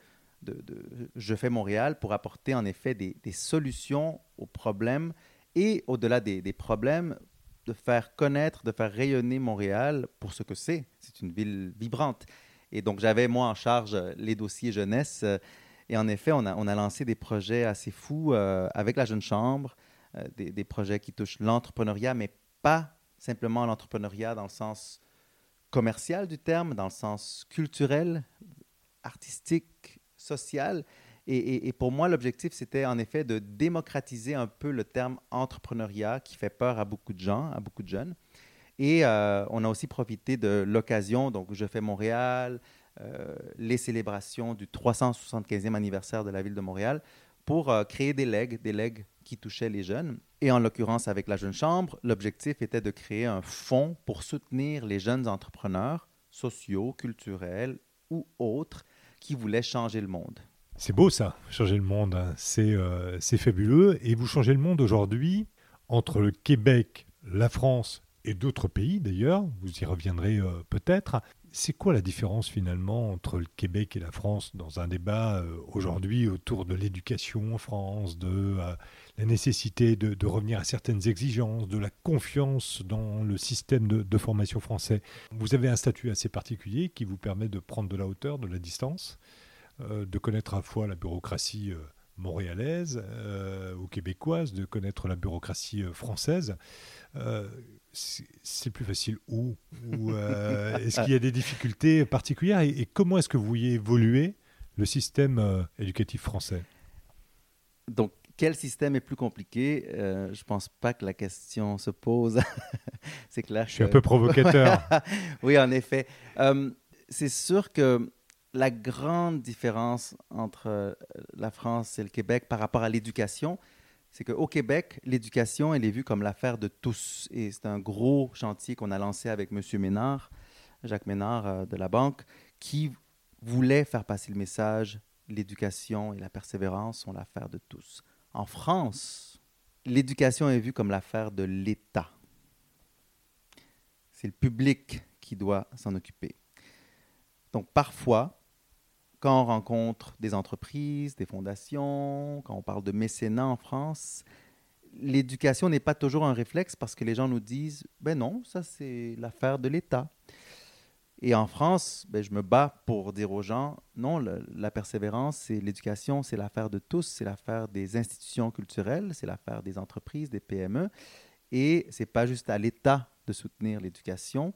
Je fais Montréal pour apporter en effet des, solutions aux problèmes et au-delà des problèmes, de faire connaître, de faire rayonner Montréal pour ce que c'est. C'est une ville vibrante. Et donc, j'avais, moi, en charge les dossiers jeunesse. Euh, et en effet, on a, on a lancé des projets assez fous euh, avec la Jeune Chambre, euh, des, projets qui touchent l'entrepreneuriat, mais pas simplement l'entrepreneuriat dans le sens commercial du terme, dans le sens culturel, artistique, social, et, pour moi, l'objectif, c'était en effet de démocratiser un peu le terme entrepreneuriat qui fait peur à beaucoup de gens, à beaucoup de jeunes. Et euh, on a aussi profité de l'occasion, donc je fais Montréal, euh, les célébrations du 375e anniversaire de la ville de Montréal, pour euh, créer des legs, des legs qui touchaient les jeunes. Et en l'occurrence, avec la Jeune Chambre, l'objectif était de créer un fonds pour soutenir les jeunes entrepreneurs sociaux, culturels ou autres qui voulaient changer le monde. C'est beau ça, changer le monde, hein. euh, c'est fabuleux. Et vous changez le monde aujourd'hui entre le Québec, la France et d'autres pays d'ailleurs, vous y reviendrez euh, peut-être. C'est quoi la différence finalement entre le Québec et la France dans un débat euh, aujourd'hui autour de l'éducation en France, de la nécessité de, revenir à certaines exigences, de la confiance dans le système de, formation français? Vous avez un statut assez particulier qui vous permet de prendre de la hauteur, de la distance, de connaître à la fois la bureaucratie montréalaise ou québécoise, de connaître la bureaucratie française c'est plus facile où, euh, Est-ce qu'il y a des difficultés particulières et, comment est-ce que vous voyez évoluer le système euh, éducatif français? Donc, quel système est plus compliqué? Euh, Je ne pense pas que la question se pose. c'est clair. Je suis un peu provocateur. oui, en effet. c'est sûr que la grande différence entre la France et le Québec par rapport à l'éducation, c'est qu'au Québec, l'éducation, elle est vue comme l'affaire de tous. Et c'est un gros chantier qu'on a lancé avec M. Ménard, Jacques Ménard euh, de la Banque, qui voulait faire passer le message l'éducation et la persévérance sont l'affaire de tous. En France, l'éducation est vue comme l'affaire de l'État. C'est le public qui doit s'en occuper. Donc parfois, quand on rencontre des entreprises, des fondations, quand on parle de mécénat en France, l'éducation n'est pas toujours un réflexe parce que les gens nous disent ben non, ça c'est l'affaire de l'État. Et en France, ben, je me bats pour dire aux gens non, la persévérance et l'éducation, c'est l'affaire de tous, c'est l'affaire des institutions culturelles, c'est l'affaire des entreprises, des PME. Et c'est pas juste à l'État de soutenir l'éducation.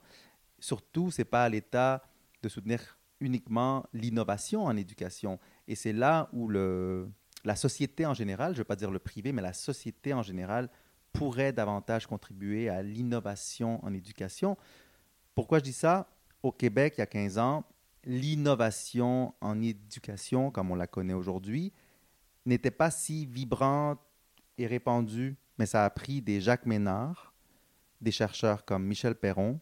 Surtout, c'est pas à l'État de soutenir uniquement l'innovation en éducation. Et c'est là où le, la société en général, je ne veux pas dire le privé, mais la société en général pourrait davantage contribuer à l'innovation en éducation. Pourquoi je dis ça? Au Québec, il y a 15 ans, l'innovation en éducation, comme on la connaît aujourd'hui, n'était pas si vibrante et répandue, mais ça a pris des Jacques Ménard, des chercheurs comme Michel Perron,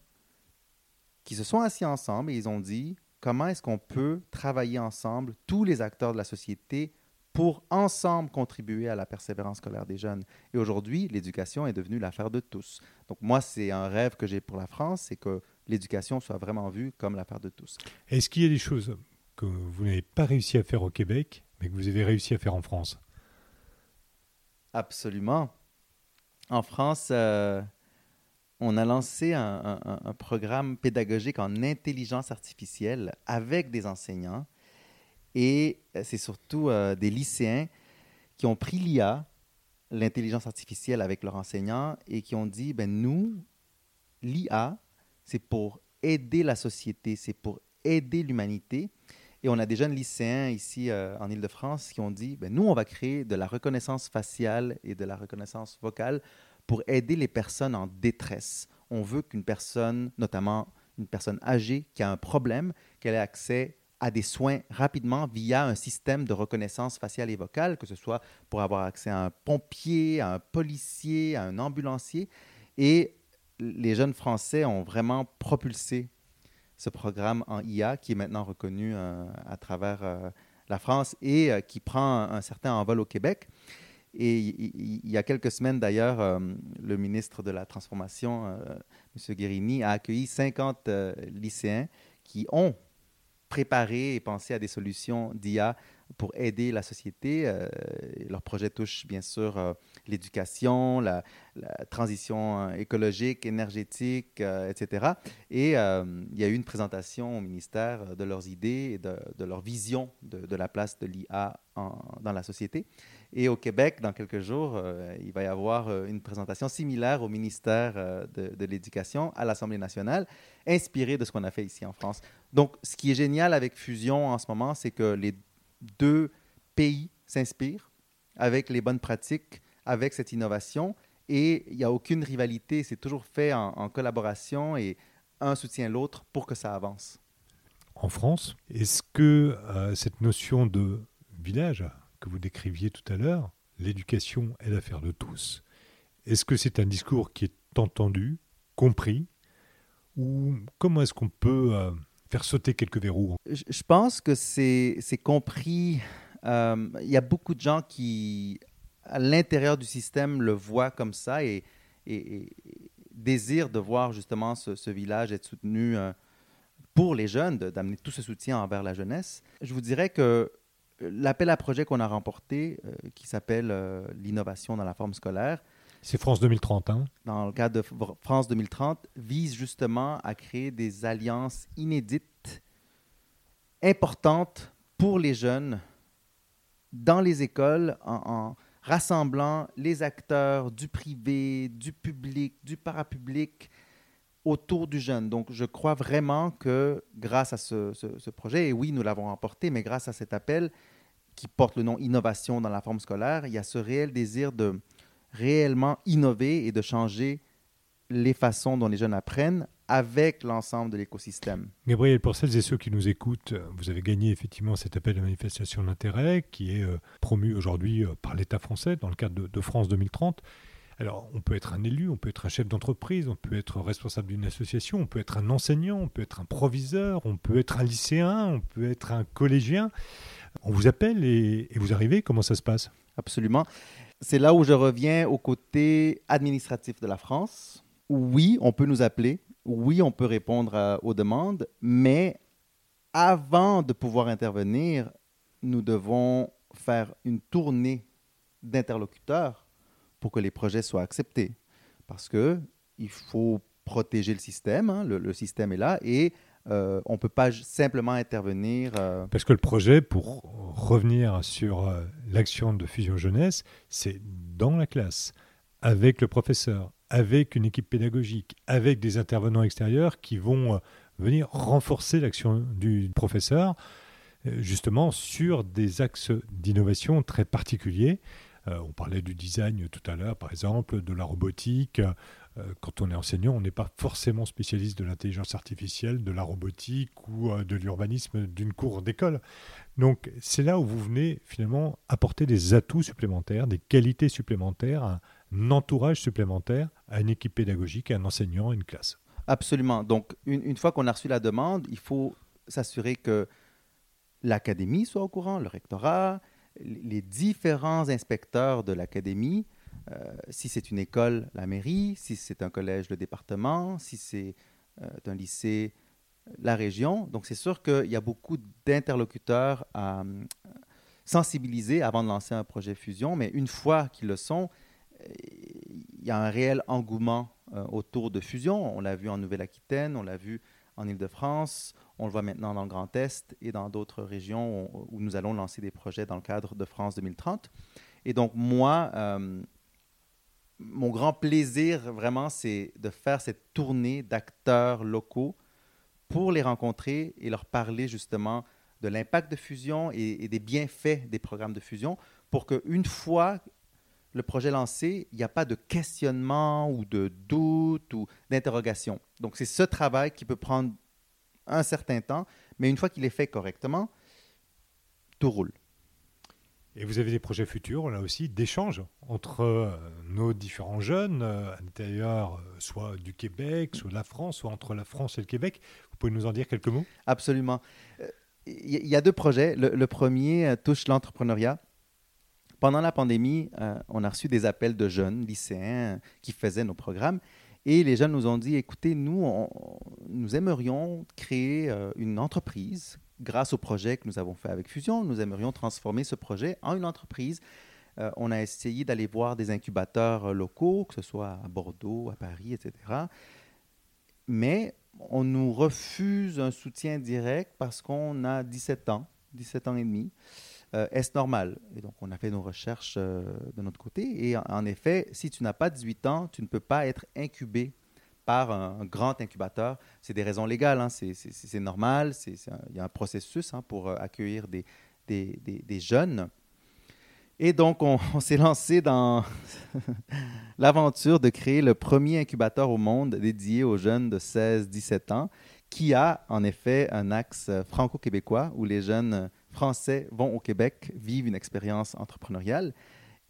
qui se sont assis ensemble et ils ont dit comment est-ce qu'on peut travailler ensemble, tous les acteurs de la société, pour ensemble contribuer à la persévérance scolaire des jeunes? Et aujourd'hui, l'éducation est devenue l'affaire de tous. Donc moi, c'est un rêve que j'ai pour la France, c'est que l'éducation soit vraiment vue comme l'affaire de tous. Est-ce qu'il y a des choses que vous n'avez pas réussi à faire au Québec, mais que vous avez réussi à faire en France? Absolument. En France, euh, on a lancé un, programme pédagogique en intelligence artificielle avec des enseignants. Et euh, c'est surtout euh, des lycéens qui ont pris l'IA, l'intelligence artificielle, avec leurs enseignants et qui ont dit, ben nous, l'IA, c'est pour aider la société, c'est pour aider l'humanité. Et on a des jeunes lycéens ici euh, en Ile-de-France qui ont dit, ben nous, on va créer de la reconnaissance faciale et de la reconnaissance vocale pour aider les personnes en détresse. On veut qu'une personne, notamment une personne âgée qui a un problème, qu'elle ait accès à des soins rapidement via un système de reconnaissance faciale et vocale, que ce soit pour avoir accès à un pompier, à un policier, à un ambulancier. Et les jeunes Français ont vraiment propulsé ce programme en IA qui est maintenant reconnu euh, à travers euh, la France et euh, qui prend un certain envol au Québec. Et il y a quelques semaines, d'ailleurs, euh, le ministre de la Transformation, euh, M. Guérini, a accueilli 50 euh, lycéens qui ont préparé et pensé à des solutions d'IA pour aider la société. leur projet touche bien sûr l'éducation, la, transition écologique, énergétique, etc. Et il y a eu une présentation au ministère de leurs idées et de, leur vision de, la place de l'IA dans la société. Et au Québec, dans quelques jours, euh, il va y avoir euh, une présentation similaire au ministère euh, de, l'Éducation à l'Assemblée nationale, inspirée de ce qu'on a fait ici en France. Donc, ce qui est génial avec Fusion en ce moment, c'est que les deux pays s'inspirent avec les bonnes pratiques, avec cette innovation, et il n'y a aucune rivalité, c'est toujours fait en, en collaboration et un soutient l'autre pour que ça avance. En France, est-ce que cette notion de village que vous décriviez tout à l'heure, l'éducation est l'affaire de tous. Est-ce que c'est un discours qui est entendu, compris, ou comment est-ce qu'on peut euh, faire sauter quelques verrous? Je pense que c'est compris. Euh, il y a beaucoup de gens qui, à l'intérieur du système, le voient comme ça et, et, désirent de voir justement ce, village être soutenu euh, pour les jeunes, d'amener tout ce soutien envers la jeunesse. Je vous dirais que l'appel à projet qu'on a remporté, qui s'appelle l'innovation dans la forme scolaire, c'est France 2030, hein? Dans le cadre de France 2030, vise justement à créer des alliances inédites, importantes pour les jeunes dans les écoles, en, rassemblant les acteurs du privé, du public, du parapublic autour du jeune. Donc, je crois vraiment que grâce à ce, ce projet, et oui, nous l'avons remporté, mais grâce à cet appel qui porte le nom Innovation dans la forme scolaire, il y a ce réel désir de, réellement innover et de changer les façons dont les jeunes apprennent avec l'ensemble de l'écosystème. Gabriel, pour celles et ceux qui nous écoutent, vous avez gagné effectivement cet appel de manifestation d'intérêt qui est euh, promu aujourd'hui euh, par l'État français dans le cadre de, France 2030. Alors, on peut être un élu, on peut être un chef d'entreprise, on peut être responsable d'une association, on peut être un enseignant, on peut être un proviseur, on peut être un lycéen, on peut être un collégien. On vous appelle et vous arrivez, comment ça se passe? Absolument c'est là où je reviens au côté administratif de la France. Oui, on peut nous appeler. Oui, on peut répondre aux demandes. Mais avant de pouvoir intervenir, nous devons faire une tournée d'interlocuteurs pour que les projets soient acceptés. Parce que il faut protéger le système. Hein. le, système est là et euh, on ne peut pas simplement intervenir. Euh, Parce que le projet, pour revenir sur euh, l'action de Fusion Jeunesse, c'est dans la classe, avec le professeur, avec une équipe pédagogique, avec des intervenants extérieurs qui vont venir renforcer l'action du professeur, justement sur des axes d'innovation très particuliers. On parlait du design tout à l'heure, par exemple, de la robotique, euh, quand on est enseignant, on n'est pas forcément spécialiste de l'intelligence artificielle, de la robotique ou euh, de l'urbanisme d'une cour d'école. Donc c'est là où vous venez finalement apporter des atouts supplémentaires, des qualités supplémentaires, un entourage supplémentaire à une équipe pédagogique, à un enseignant, à une classe. Absolument. Donc une, fois qu'on a reçu la demande, il faut s'assurer que l'académie soit au courant, le rectorat, les différents inspecteurs de l'académie euh, si c'est une école, la mairie, si c'est un collège, le département, si c'est euh, un lycée, la région. Donc c'est sûr qu'il y a beaucoup d'interlocuteurs à euh, sensibiliser avant de lancer un projet fusion, mais une fois qu'ils le sont, il y a un réel engouement autour de fusion. On l'a vu en Nouvelle-Aquitaine, on l'a vu en Île-de-France, on le voit maintenant dans le Grand Est et dans d'autres régions où, nous allons lancer des projets dans le cadre de France 2030. Et donc moi, mon grand plaisir, vraiment, c'est de faire cette tournée d'acteurs locaux pour les rencontrer et leur parler justement de l'impact de fusion et, des bienfaits des programmes de fusion pour qu'une fois le projet lancé, il n'y a pas de questionnement ou de doute ou d'interrogation. Donc c'est ce travail qui peut prendre un certain temps, mais une fois qu'il est fait correctement, tout roule. Et vous avez des projets futurs, là aussi, d'échange entre euh, nos différents jeunes euh, à l'intérieur, euh, soit du Québec, soit de la France, soit entre la France et le Québec. Vous pouvez nous en dire quelques mots? Absolument. Il y a deux projets. Le, premier touche l'entrepreneuriat. Pendant la pandémie, on a reçu des appels de jeunes lycéens qui faisaient nos programmes. Et les jeunes nous ont dit, écoutez, nous, nous aimerions créer une entreprise grâce au projet que nous avons fait avec Fusion, nous aimerions transformer ce projet en une entreprise. Euh, on a essayé d'aller voir des incubateurs euh, locaux, que ce soit à Bordeaux, à Paris, etc. Mais on nous refuse un soutien direct parce qu'on a 17 ans, 17 ans et demi. Euh, est-ce normal? Et donc, on a fait nos recherches de notre côté. Et en effet, si tu n'as pas 18 ans, tu ne peux pas être incubé par un, grand incubateur. C'est des raisons légales, hein. c'est normal, il y a un processus hein, pour euh, accueillir des, jeunes. Et donc, on, s'est lancé dans l'aventure de créer le premier incubateur au monde dédié aux jeunes de 16-17 ans, qui a en effet un axe franco-québécois où les jeunes Français vont au Québec, vivent une expérience entrepreneuriale.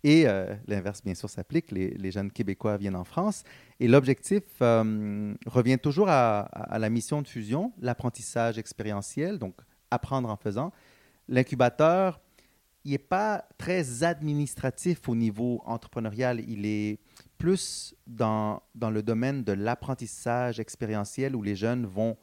Et euh, l'inverse, bien sûr, s'applique. Les, jeunes Québécois viennent en France. Et l'objectif euh, revient toujours à, la mission de fusion, l'apprentissage expérientiel, donc apprendre en faisant. L'incubateur, il n'est pas très administratif au niveau entrepreneurial. Il est plus dans, dans le domaine de l'apprentissage expérientiel où les jeunes vont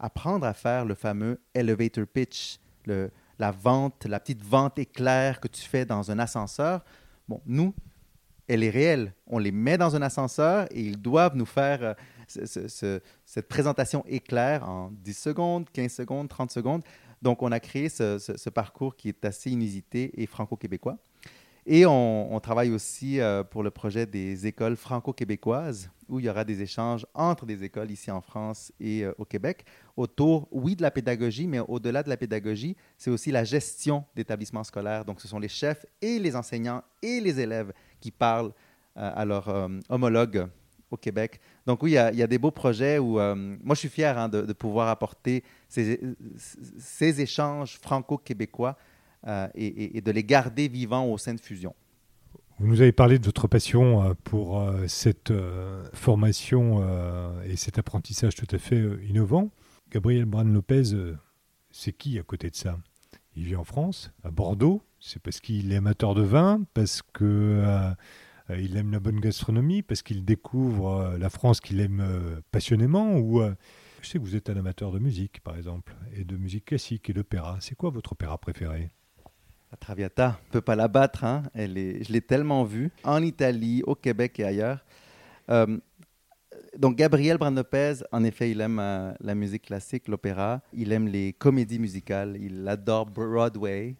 apprendre à faire le fameux elevator pitch, le, la vente, la petite vente éclair que tu fais dans un ascenseur Bon, nous, elle est réelle. On les met dans un ascenseur et ils doivent nous faire euh, cette présentation éclair en 10 secondes, 15 secondes, 30 secondes. Donc, on a créé ce parcours qui est assez inusité et franco-québécois. Et on, travaille aussi euh, pour le projet des écoles franco-québécoises, où il y aura des échanges entre des écoles ici en France et euh, au Québec, autour, oui, de la pédagogie, mais au-delà de la pédagogie, c'est aussi la gestion d'établissements scolaires. Donc, ce sont les chefs et les enseignants et les élèves qui parlent euh, à leurs homologues au Québec. Donc oui, il y, a, des beaux projets où moi je suis fier hein, de, pouvoir apporter ces, ces échanges franco-québécois euh, et, de les garder vivants au sein de Fusion. Vous nous avez parlé de votre passion euh, pour euh, cette formation et cet apprentissage tout à fait innovant. Gabriel Bran Lopez, c'est qui à côté de ça? Il vit en France, à Bordeaux. C'est parce qu'il est amateur de vin, parce qu'il il aime la bonne gastronomie, parce qu'il découvre la France qu'il aime passionnément, ou je sais que vous êtes un amateur de musique, par exemple, et de musique classique et d'opéra. C'est quoi votre opéra préféré? La Traviata, on peut pas la battre. Hein. Je l'ai tellement vue en Italie, au Québec et ailleurs. Euh, donc Gabriel Brandopez, en effet, il aime euh, la musique classique, l'opéra. Il aime les comédies musicales. Il adore Broadway.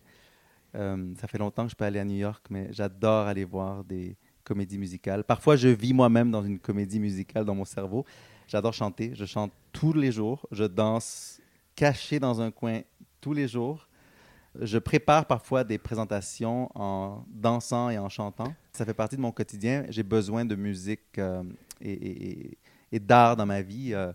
Euh, ça fait longtemps que je peux aller à New York, mais j'adore aller voir des comédies musicales. Parfois, je vis moi-même dans une comédie musicale dans mon cerveau. J'adore chanter. Je chante tous les jours. Je danse caché dans un coin tous les jours. Je prépare parfois des présentations en dansant et en chantant. Ça fait partie de mon quotidien. J'ai besoin de musique euh, et, d'art dans ma vie. Euh,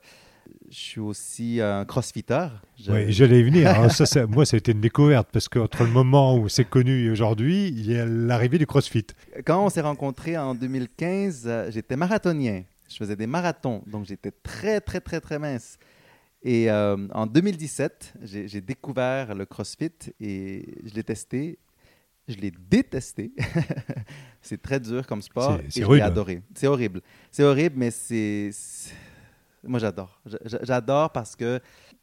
je suis aussi un crossfitter. Oui, j'allais venir. Alors ça, moi, ça a été une découverte parce qu'entre le moment où c'est connu et aujourd'hui, il y a l'arrivée du crossfit. Quand on s'est rencontrés en 2015, euh, j'étais marathonien. Je faisais des marathons, donc j'étais très, très, très, très mince. Et euh, en 2017, j'ai découvert le CrossFit et je l'ai testé. Je l'ai détesté. c'est très dur comme sport. Horrible. adoré. C'est horrible. C'est horrible, mais c'est. Moi, j'adore. J'adore parce que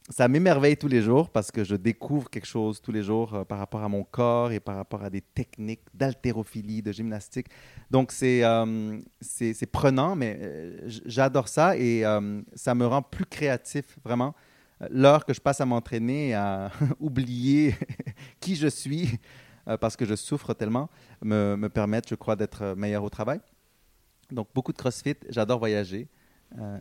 ça m'émerveille tous les jours parce que je découvre quelque chose tous les jours euh, par rapport à mon corps et par rapport à des techniques d'haltérophilie, de gymnastique. Donc, c'est euh, c'est prenant, mais euh, j'adore ça et ça me rend plus créatif, vraiment. L'heure que je passe à m'entraîner, à oublier qui je suis parce que je souffre tellement, me, me permettent, je crois, d'être meilleur au travail. Donc, beaucoup de CrossFit. J'adore voyager.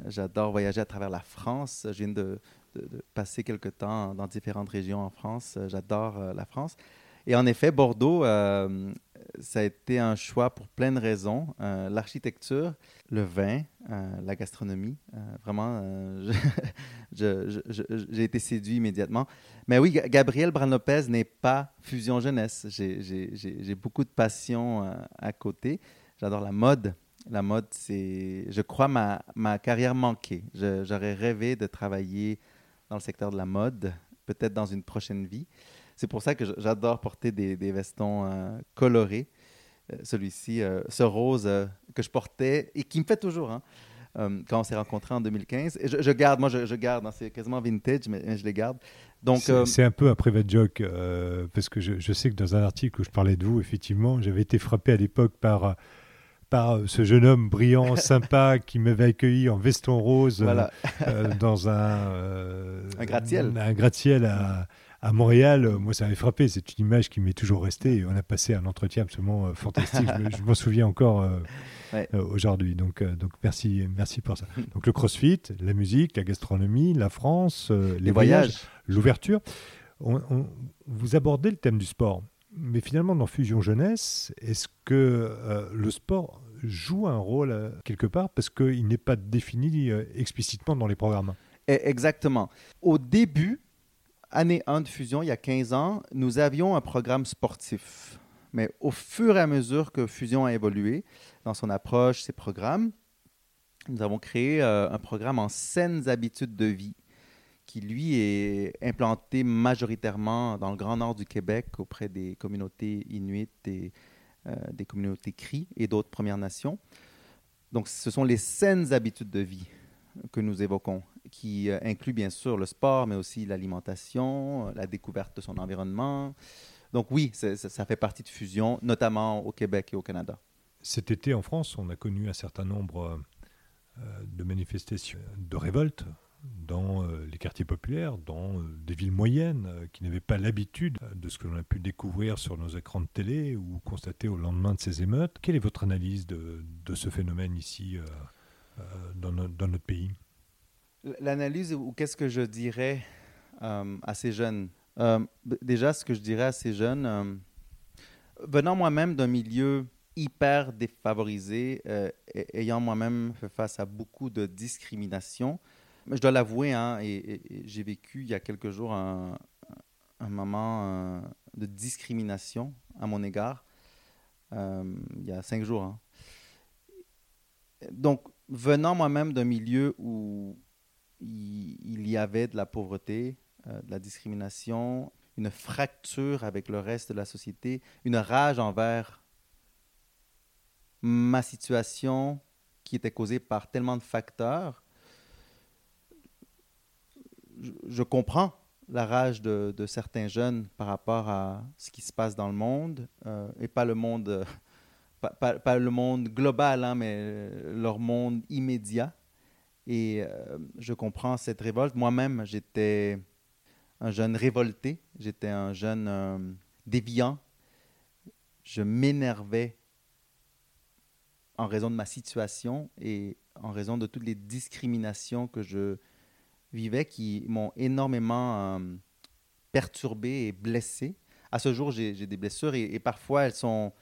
J'adore voyager à travers la France. Je viens de, de, passer quelque temps dans différentes régions en France. Euh, j'adore euh, la France. Et en effet, Bordeaux, euh, ça a été un choix pour plein de raisons. L'architecture, le vin, la gastronomie, vraiment, j'ai été séduit immédiatement. Mais oui, Gabriel Branopez n'est pas fusion jeunesse. J'ai beaucoup de passion à côté. J'adore la mode. La mode, c'est, je crois, ma, ma carrière manquée. J'aurais rêvé de travailler dans le secteur de la mode, peut-être dans une prochaine vie. C'est pour ça que j'adore porter des, vestons euh, colorés. Euh, celui-ci, euh, ce rose que je portais et qui me fait toujours. Hein, quand on s'est rencontrés en 2015. Et je, garde, moi je, garde, hein, c'est quasiment vintage, mais, je les garde. Donc c'est un peu un private joke parce que je, je, sais que dans un article où je parlais de vous, effectivement, j'avais été frappé à l'époque par par ce jeune homme brillant, sympa, qui m'avait accueilli en veston rose euh, euh, dans un, euh, un gratte-ciel, un, gratte-ciel à, à, Montréal. Moi, ça m'avait frappé. C'est une image qui m'est toujours restée. on a passé un entretien absolument fantastique. je, m'en souviens encore aujourd'hui. Donc, donc merci, merci pour ça. Donc le CrossFit, la musique, la gastronomie, la France, les, voyages, l'ouverture. vous abordez le thème du sport. Mais finalement, dans Fusion Jeunesse, est-ce que euh, le sport joue un rôle euh, quelque part parce qu'il n'est pas défini euh, explicitement dans les programmes e, Exactement. Au début, année 1 de fusion, il y a 15 ans, nous avions un programme sportif. Mais au fur et à mesure que Fusion a évolué dans son approche, ses programmes, nous avons créé euh, un programme en saines habitudes de vie qui, lui, est implanté majoritairement dans le Grand Nord du Québec auprès des communautés inuites et des communautés Cri et d'autres Premières Nations. Donc, ce sont les saines habitudes de vie que nous évoquons, qui euh, incluent bien sûr le sport, mais aussi l'alimentation, la découverte de son environnement. Donc oui, ça, fait partie de Fusion, notamment au Québec et au Canada. Cet été en France, on a connu un certain nombre euh, de manifestations, de révoltes dans euh, les quartiers populaires, dans euh, des villes moyennes qui n'avaient pas l'habitude de ce que l'on a pu découvrir sur nos écrans de télé ou constater au lendemain de ces émeutes. Quelle est votre analyse de, ce phénomène ici dans, notre pays? L'analyse, ou qu'est-ce que je dirais à ces jeunes? Déjà, ce que je dirais à ces jeunes, venant moi-même d'un milieu hyper défavorisé, euh, ayant moi-même fait face à beaucoup de discrimination. Je dois l'avouer, hein, et, j'ai vécu il y a quelques jours un, moment euh, de discrimination à mon égard, euh, il y a cinq jours. Hein. Donc, venant moi-même d'un milieu où il, y avait de la pauvreté, de la discrimination, une fracture avec le reste de la société, une rage envers ma situation qui était causée par tellement de facteurs, je, comprends la rage de, certains jeunes par rapport à ce qui se passe dans le monde, euh, et pas le monde, pas, le monde global, hein, mais leur monde immédiat. Et euh, je comprends cette révolte. Moi-même, j'étais un jeune révolté, j'étais un jeune euh, déviant. Je m'énervais en raison de ma situation et en raison de toutes les discriminations que je vivais qui m'ont énormément euh, perturbé et blessé. À ce jour, j'ai des blessures et, parfois elles sont,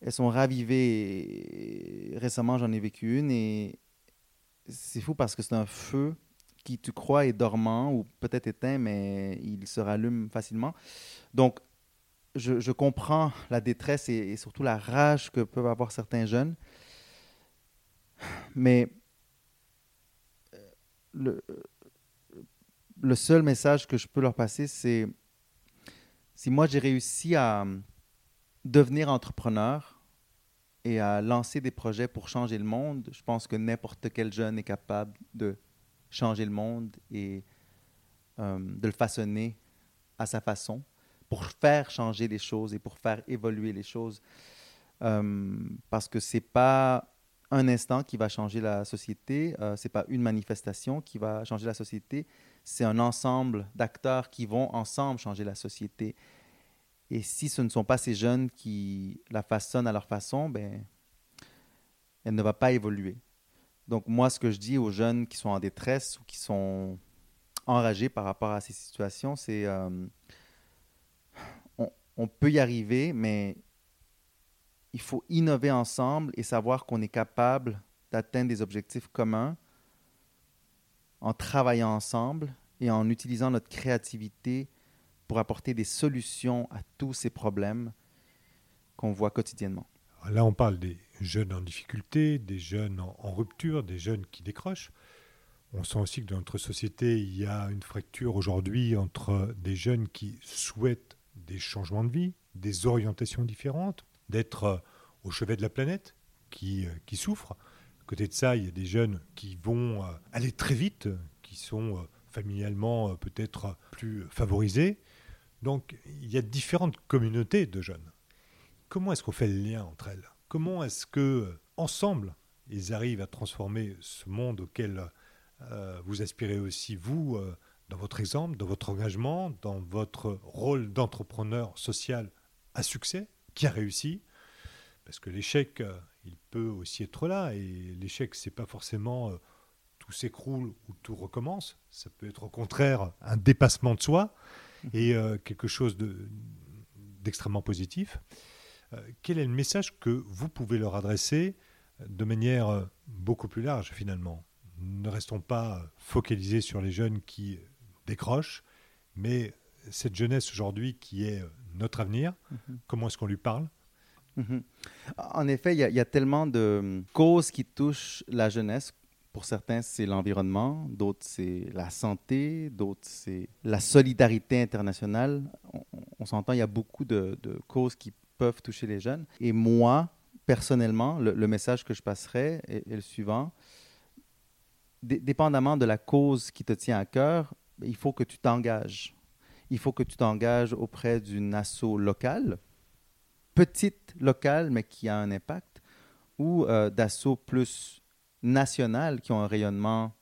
elles sont ravivées. récemment, j'en ai vécu une et c'est fou parce que c'est un feu qui, tu crois, est dormant ou peut-être éteint, mais il se rallume facilement. Donc, je, comprends la détresse et, surtout la rage que peuvent avoir certains jeunes. Mais le, le seul message que je peux leur passer, c'est si moi j'ai réussi à devenir entrepreneur et à lancer des projets pour changer le monde, je pense que n'importe quel jeune est capable de changer le monde et euh, de le façonner à sa façon pour faire changer les choses et pour faire évoluer les choses. Euh, parce que c'est pas un instant qui va changer la société, euh, c'est pas une manifestation qui va changer la société, c'est un ensemble d'acteurs qui vont ensemble changer la société. Et si ce ne sont pas ces jeunes qui la façonnent à leur façon, ben, elle ne va pas évoluer. Donc moi, ce que je dis aux jeunes qui sont en détresse ou qui sont enragés par rapport à ces situations, c'est euh, on peut y arriver, mais il faut innover ensemble et savoir qu'on est capable d'atteindre des objectifs communs en travaillant ensemble et en utilisant notre créativité pour apporter des solutions à tous ces problèmes qu'on voit quotidiennement. Là, on parle des jeunes en difficulté, des jeunes en, rupture, des jeunes qui décrochent. On sent aussi que dans notre société, il y a une fracture aujourd'hui entre des jeunes qui souhaitent des changements de vie, des orientations différentes, d'être euh, au chevet de la planète qui, euh, qui souffre. À côté de ça, il y a des jeunes qui vont euh, aller très vite, qui sont familialement peut-être plus favorisés. Donc il y a différentes communautés de jeunes. Comment est-ce qu'on fait le lien entre elles? Comment est-ce que ensemble ils arrivent à transformer ce monde auquel vous aspirez aussi vous dans votre exemple, dans votre engagement, dans votre rôle d'entrepreneur social à succès, qui a réussi. Parce que l'échec, euh, il peut aussi être là. Et l'échec, c'est pas forcément euh, tout s'écroule ou tout recommence. Ça peut être au contraire un dépassement de soi mmh. et euh, quelque chose d'extrêmement positif. quel est le message que vous pouvez leur adresser de manière beaucoup plus large finalement? Ne restons pas focalisés sur les jeunes qui décroche, mais cette jeunesse aujourd'hui qui est notre avenir, mhm. comment est-ce qu'on lui parle? Mhm. En effet, il y, a tellement de causes qui touchent la jeunesse. Pour certains, c'est l'environnement, d'autres, c'est la santé, d'autres, c'est la solidarité internationale. On, s'entend, il y a beaucoup de, causes qui peuvent toucher les jeunes. Et moi, personnellement, le, message que je passerai est, le suivant. dépendamment de la cause qui te tient à cœur, il faut que tu t'engages il faut que tu t'engages auprès d'une asso locale, petite locale, mais qui a un impact, ou euh, d'assauts plus nationales qui ont un rayonnement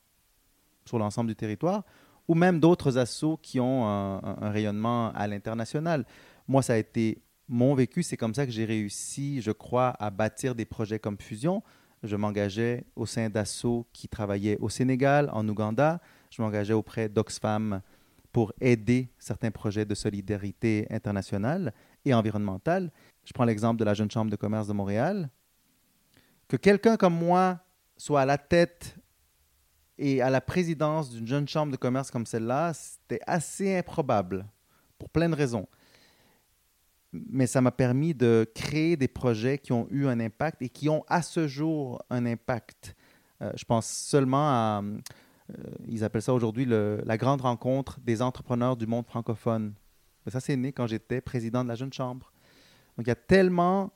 sur l'ensemble du territoire, ou même d'autres assos qui ont un, rayonnement à l'international. Moi, ça a été mon vécu, c'est comme ça que j'ai réussi, je crois, à bâtir des projets comme Fusion. Je m'engageais au sein d'assauts qui travaillaient au Sénégal, en Ouganda. Je m'engageais auprès d'Oxfam pour aider certains projets de solidarité internationale et environnementale. Je prends l'exemple de la Jeune Chambre de commerce de Montréal. Que quelqu'un comme moi soit à la tête et à la présidence d'une jeune chambre de commerce comme celle-là, c'était assez improbable, pour plein de raisons. Mais ça m'a permis de créer des projets qui ont eu un impact et qui ont à ce jour un impact. Euh, je pense seulement à ils appellent ça aujourd'hui la grande rencontre des entrepreneurs du monde francophone. Ça, c'est né quand j'étais président de la Jeune Chambre. Donc, il y a tellement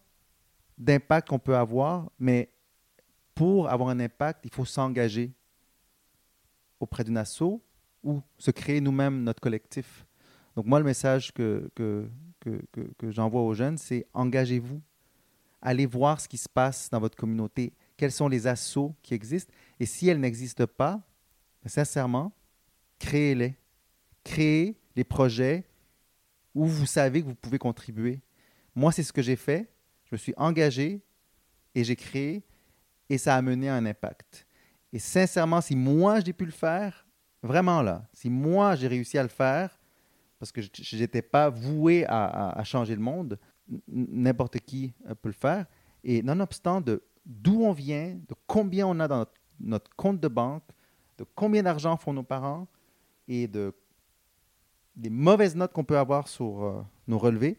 d'impact qu'on peut avoir, mais pour avoir un impact, il faut s'engager auprès d'une asso ou se créer nous-mêmes notre collectif. Donc, moi, le message que, que, que, que j'envoie aux jeunes, c'est engagez-vous. Allez voir ce qui se passe dans votre communauté. Quels sont les assos qui existent? Et si elles n'existent pas, sincèrement, créez-les. Créez les projets où vous savez que vous pouvez contribuer. Moi, c'est ce que j'ai fait. Je me suis engagé et j'ai créé et ça a mené à un impact. Et sincèrement, si moi j'ai pu le faire, vraiment là, si moi j'ai réussi à le faire, parce que je n'étais pas voué à, changer le monde, n'importe qui euh, peut le faire. Et nonobstant de d'où on vient, de combien on a dans notre compte de banque, de combien d'argent font nos parents et de des mauvaises notes qu'on peut avoir sur euh, nos relevés,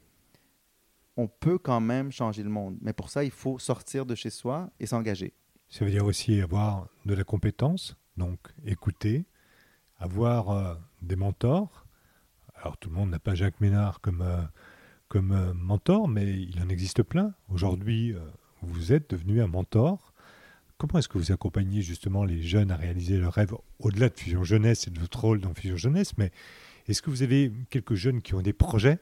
on peut quand même changer le monde. Mais pour ça, il faut sortir de chez soi et s'engager. Ça veut dire aussi avoir de la compétence, donc écouter, avoir euh, des mentors. Alors tout le monde n'a pas Jacques Ménard comme, euh, comme mentor, mais il en existe plein. Aujourd'hui, vous êtes devenu un mentor Comment est-ce que vous accompagnez justement les jeunes à réaliser leurs rêves au-delà de Fusion Jeunesse et de votre rôle dans Fusion Jeunesse Mais est-ce que vous avez quelques jeunes qui ont des projets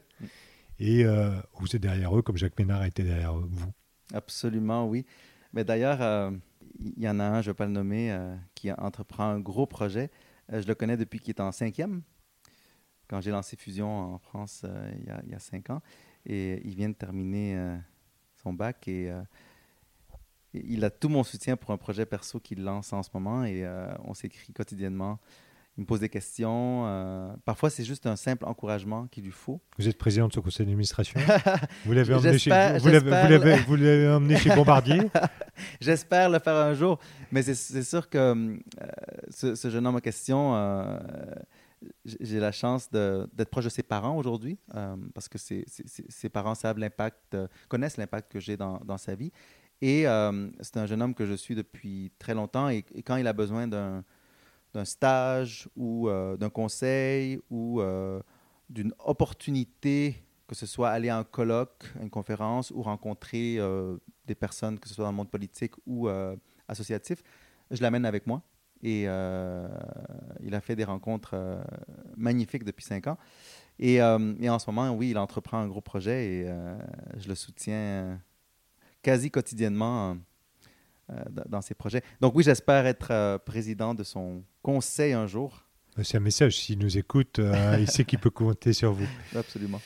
et euh, vous êtes derrière eux comme Jacques Ménard a été derrière vous? Absolument, oui. Mais d'ailleurs, euh, il y en a un, je ne vais pas le nommer, euh, qui entreprend un gros projet. je le connais depuis qu'il est en cinquième, quand j'ai lancé Fusion en France il y, a, il, y a, cinq ans. Et il vient de terminer son bac et il a tout mon soutien pour un projet perso qu'il lance en ce moment et euh, on s'écrit quotidiennement. Il me pose des questions. Euh, parfois, c'est juste un simple encouragement qu'il lui faut. Vous êtes président de ce conseil d'administration? Vous l'avez emmené, chez, vous, emmené chez Bombardier? J'espère le faire un jour. Mais c'est sûr que euh, ce, jeune homme en question, j'ai la chance d'être proche de ses parents aujourd'hui parce que ses, parents savent l'impact, connaissent l'impact que j'ai dans, dans, sa vie. Et euh, c'est un jeune homme que je suis depuis très longtemps. Et, quand il a besoin d'un stage ou euh, d'un conseil ou euh, d'une opportunité, que ce soit aller à un colloque, à une conférence ou rencontrer des personnes, que ce soit dans le monde politique ou associatif, je l'amène avec moi. Et il a fait des rencontres magnifiques depuis cinq ans. Et, et, en ce moment, oui, il entreprend un gros projet et je le soutiens quasi quotidiennement euh, dans ses projets. Donc oui, j'espère être euh, président de son conseil un jour. C'est un message, s'il nous écoute, euh, il sait qu'il peut compter sur vous. Absolument.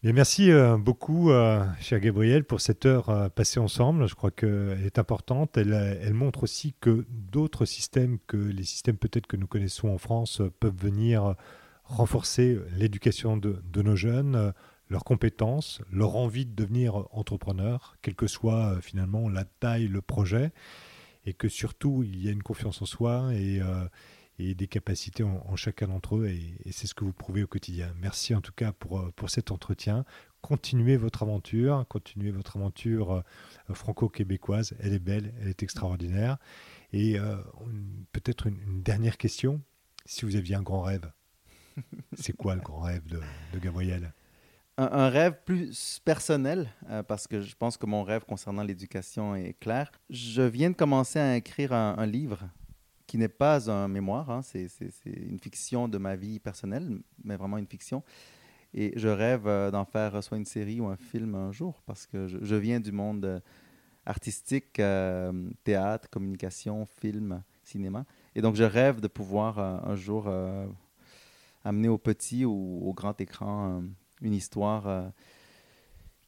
Bien, merci beaucoup, cher Gabriel, pour cette heure passée ensemble. Je crois qu'elle est importante. Elle, elle montre aussi que d'autres systèmes que les systèmes peut-être que nous connaissons en France peuvent venir renforcer l'éducation de, de, nos jeunes, leurs compétences, leur envie de devenir entrepreneur, quelle que soit euh, finalement la taille, le projet, et que surtout il y a une confiance en soi et, euh, et des capacités en, chacun d'entre eux, et, c'est ce que vous prouvez au quotidien. Merci en tout cas pour, euh, pour cet entretien. Continuez votre aventure, continuez votre aventure franco-québécoise. Elle est belle, elle est extraordinaire. Et euh, peut-être une, dernière question. Si vous aviez un grand rêve, c'est quoi le grand rêve de, de Gabriel? Un, rêve plus personnel, parce que je pense que mon rêve concernant l'éducation est clair. Je viens de commencer à écrire un livre qui n'est pas un mémoire, hein, c'est une fiction de ma vie personnelle, mais vraiment une fiction. Et je rêve euh, d'en faire soit une série ou un film un jour, parce que je, viens du monde euh, artistique, euh, théâtre, communication, film, cinéma. Et donc je rêve de pouvoir un jour amener au petit ou au grand écran une histoire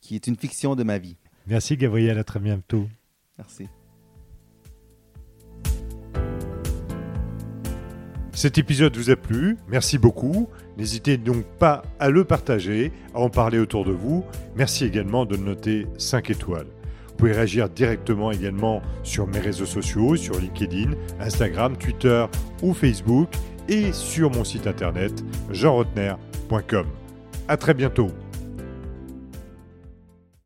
qui est une fiction de ma vie. Merci Gabriel, à très bientôt. Merci. Cet épisode vous a plu, merci beaucoup. N'hésitez donc pas à le partager, à en parler autour de vous. Merci également de noter 5 étoiles. Vous pouvez réagir directement également sur mes réseaux sociaux, sur LinkedIn, Instagram, Twitter ou Facebook et sur mon site internet jeanrotner.com. À très bientôt.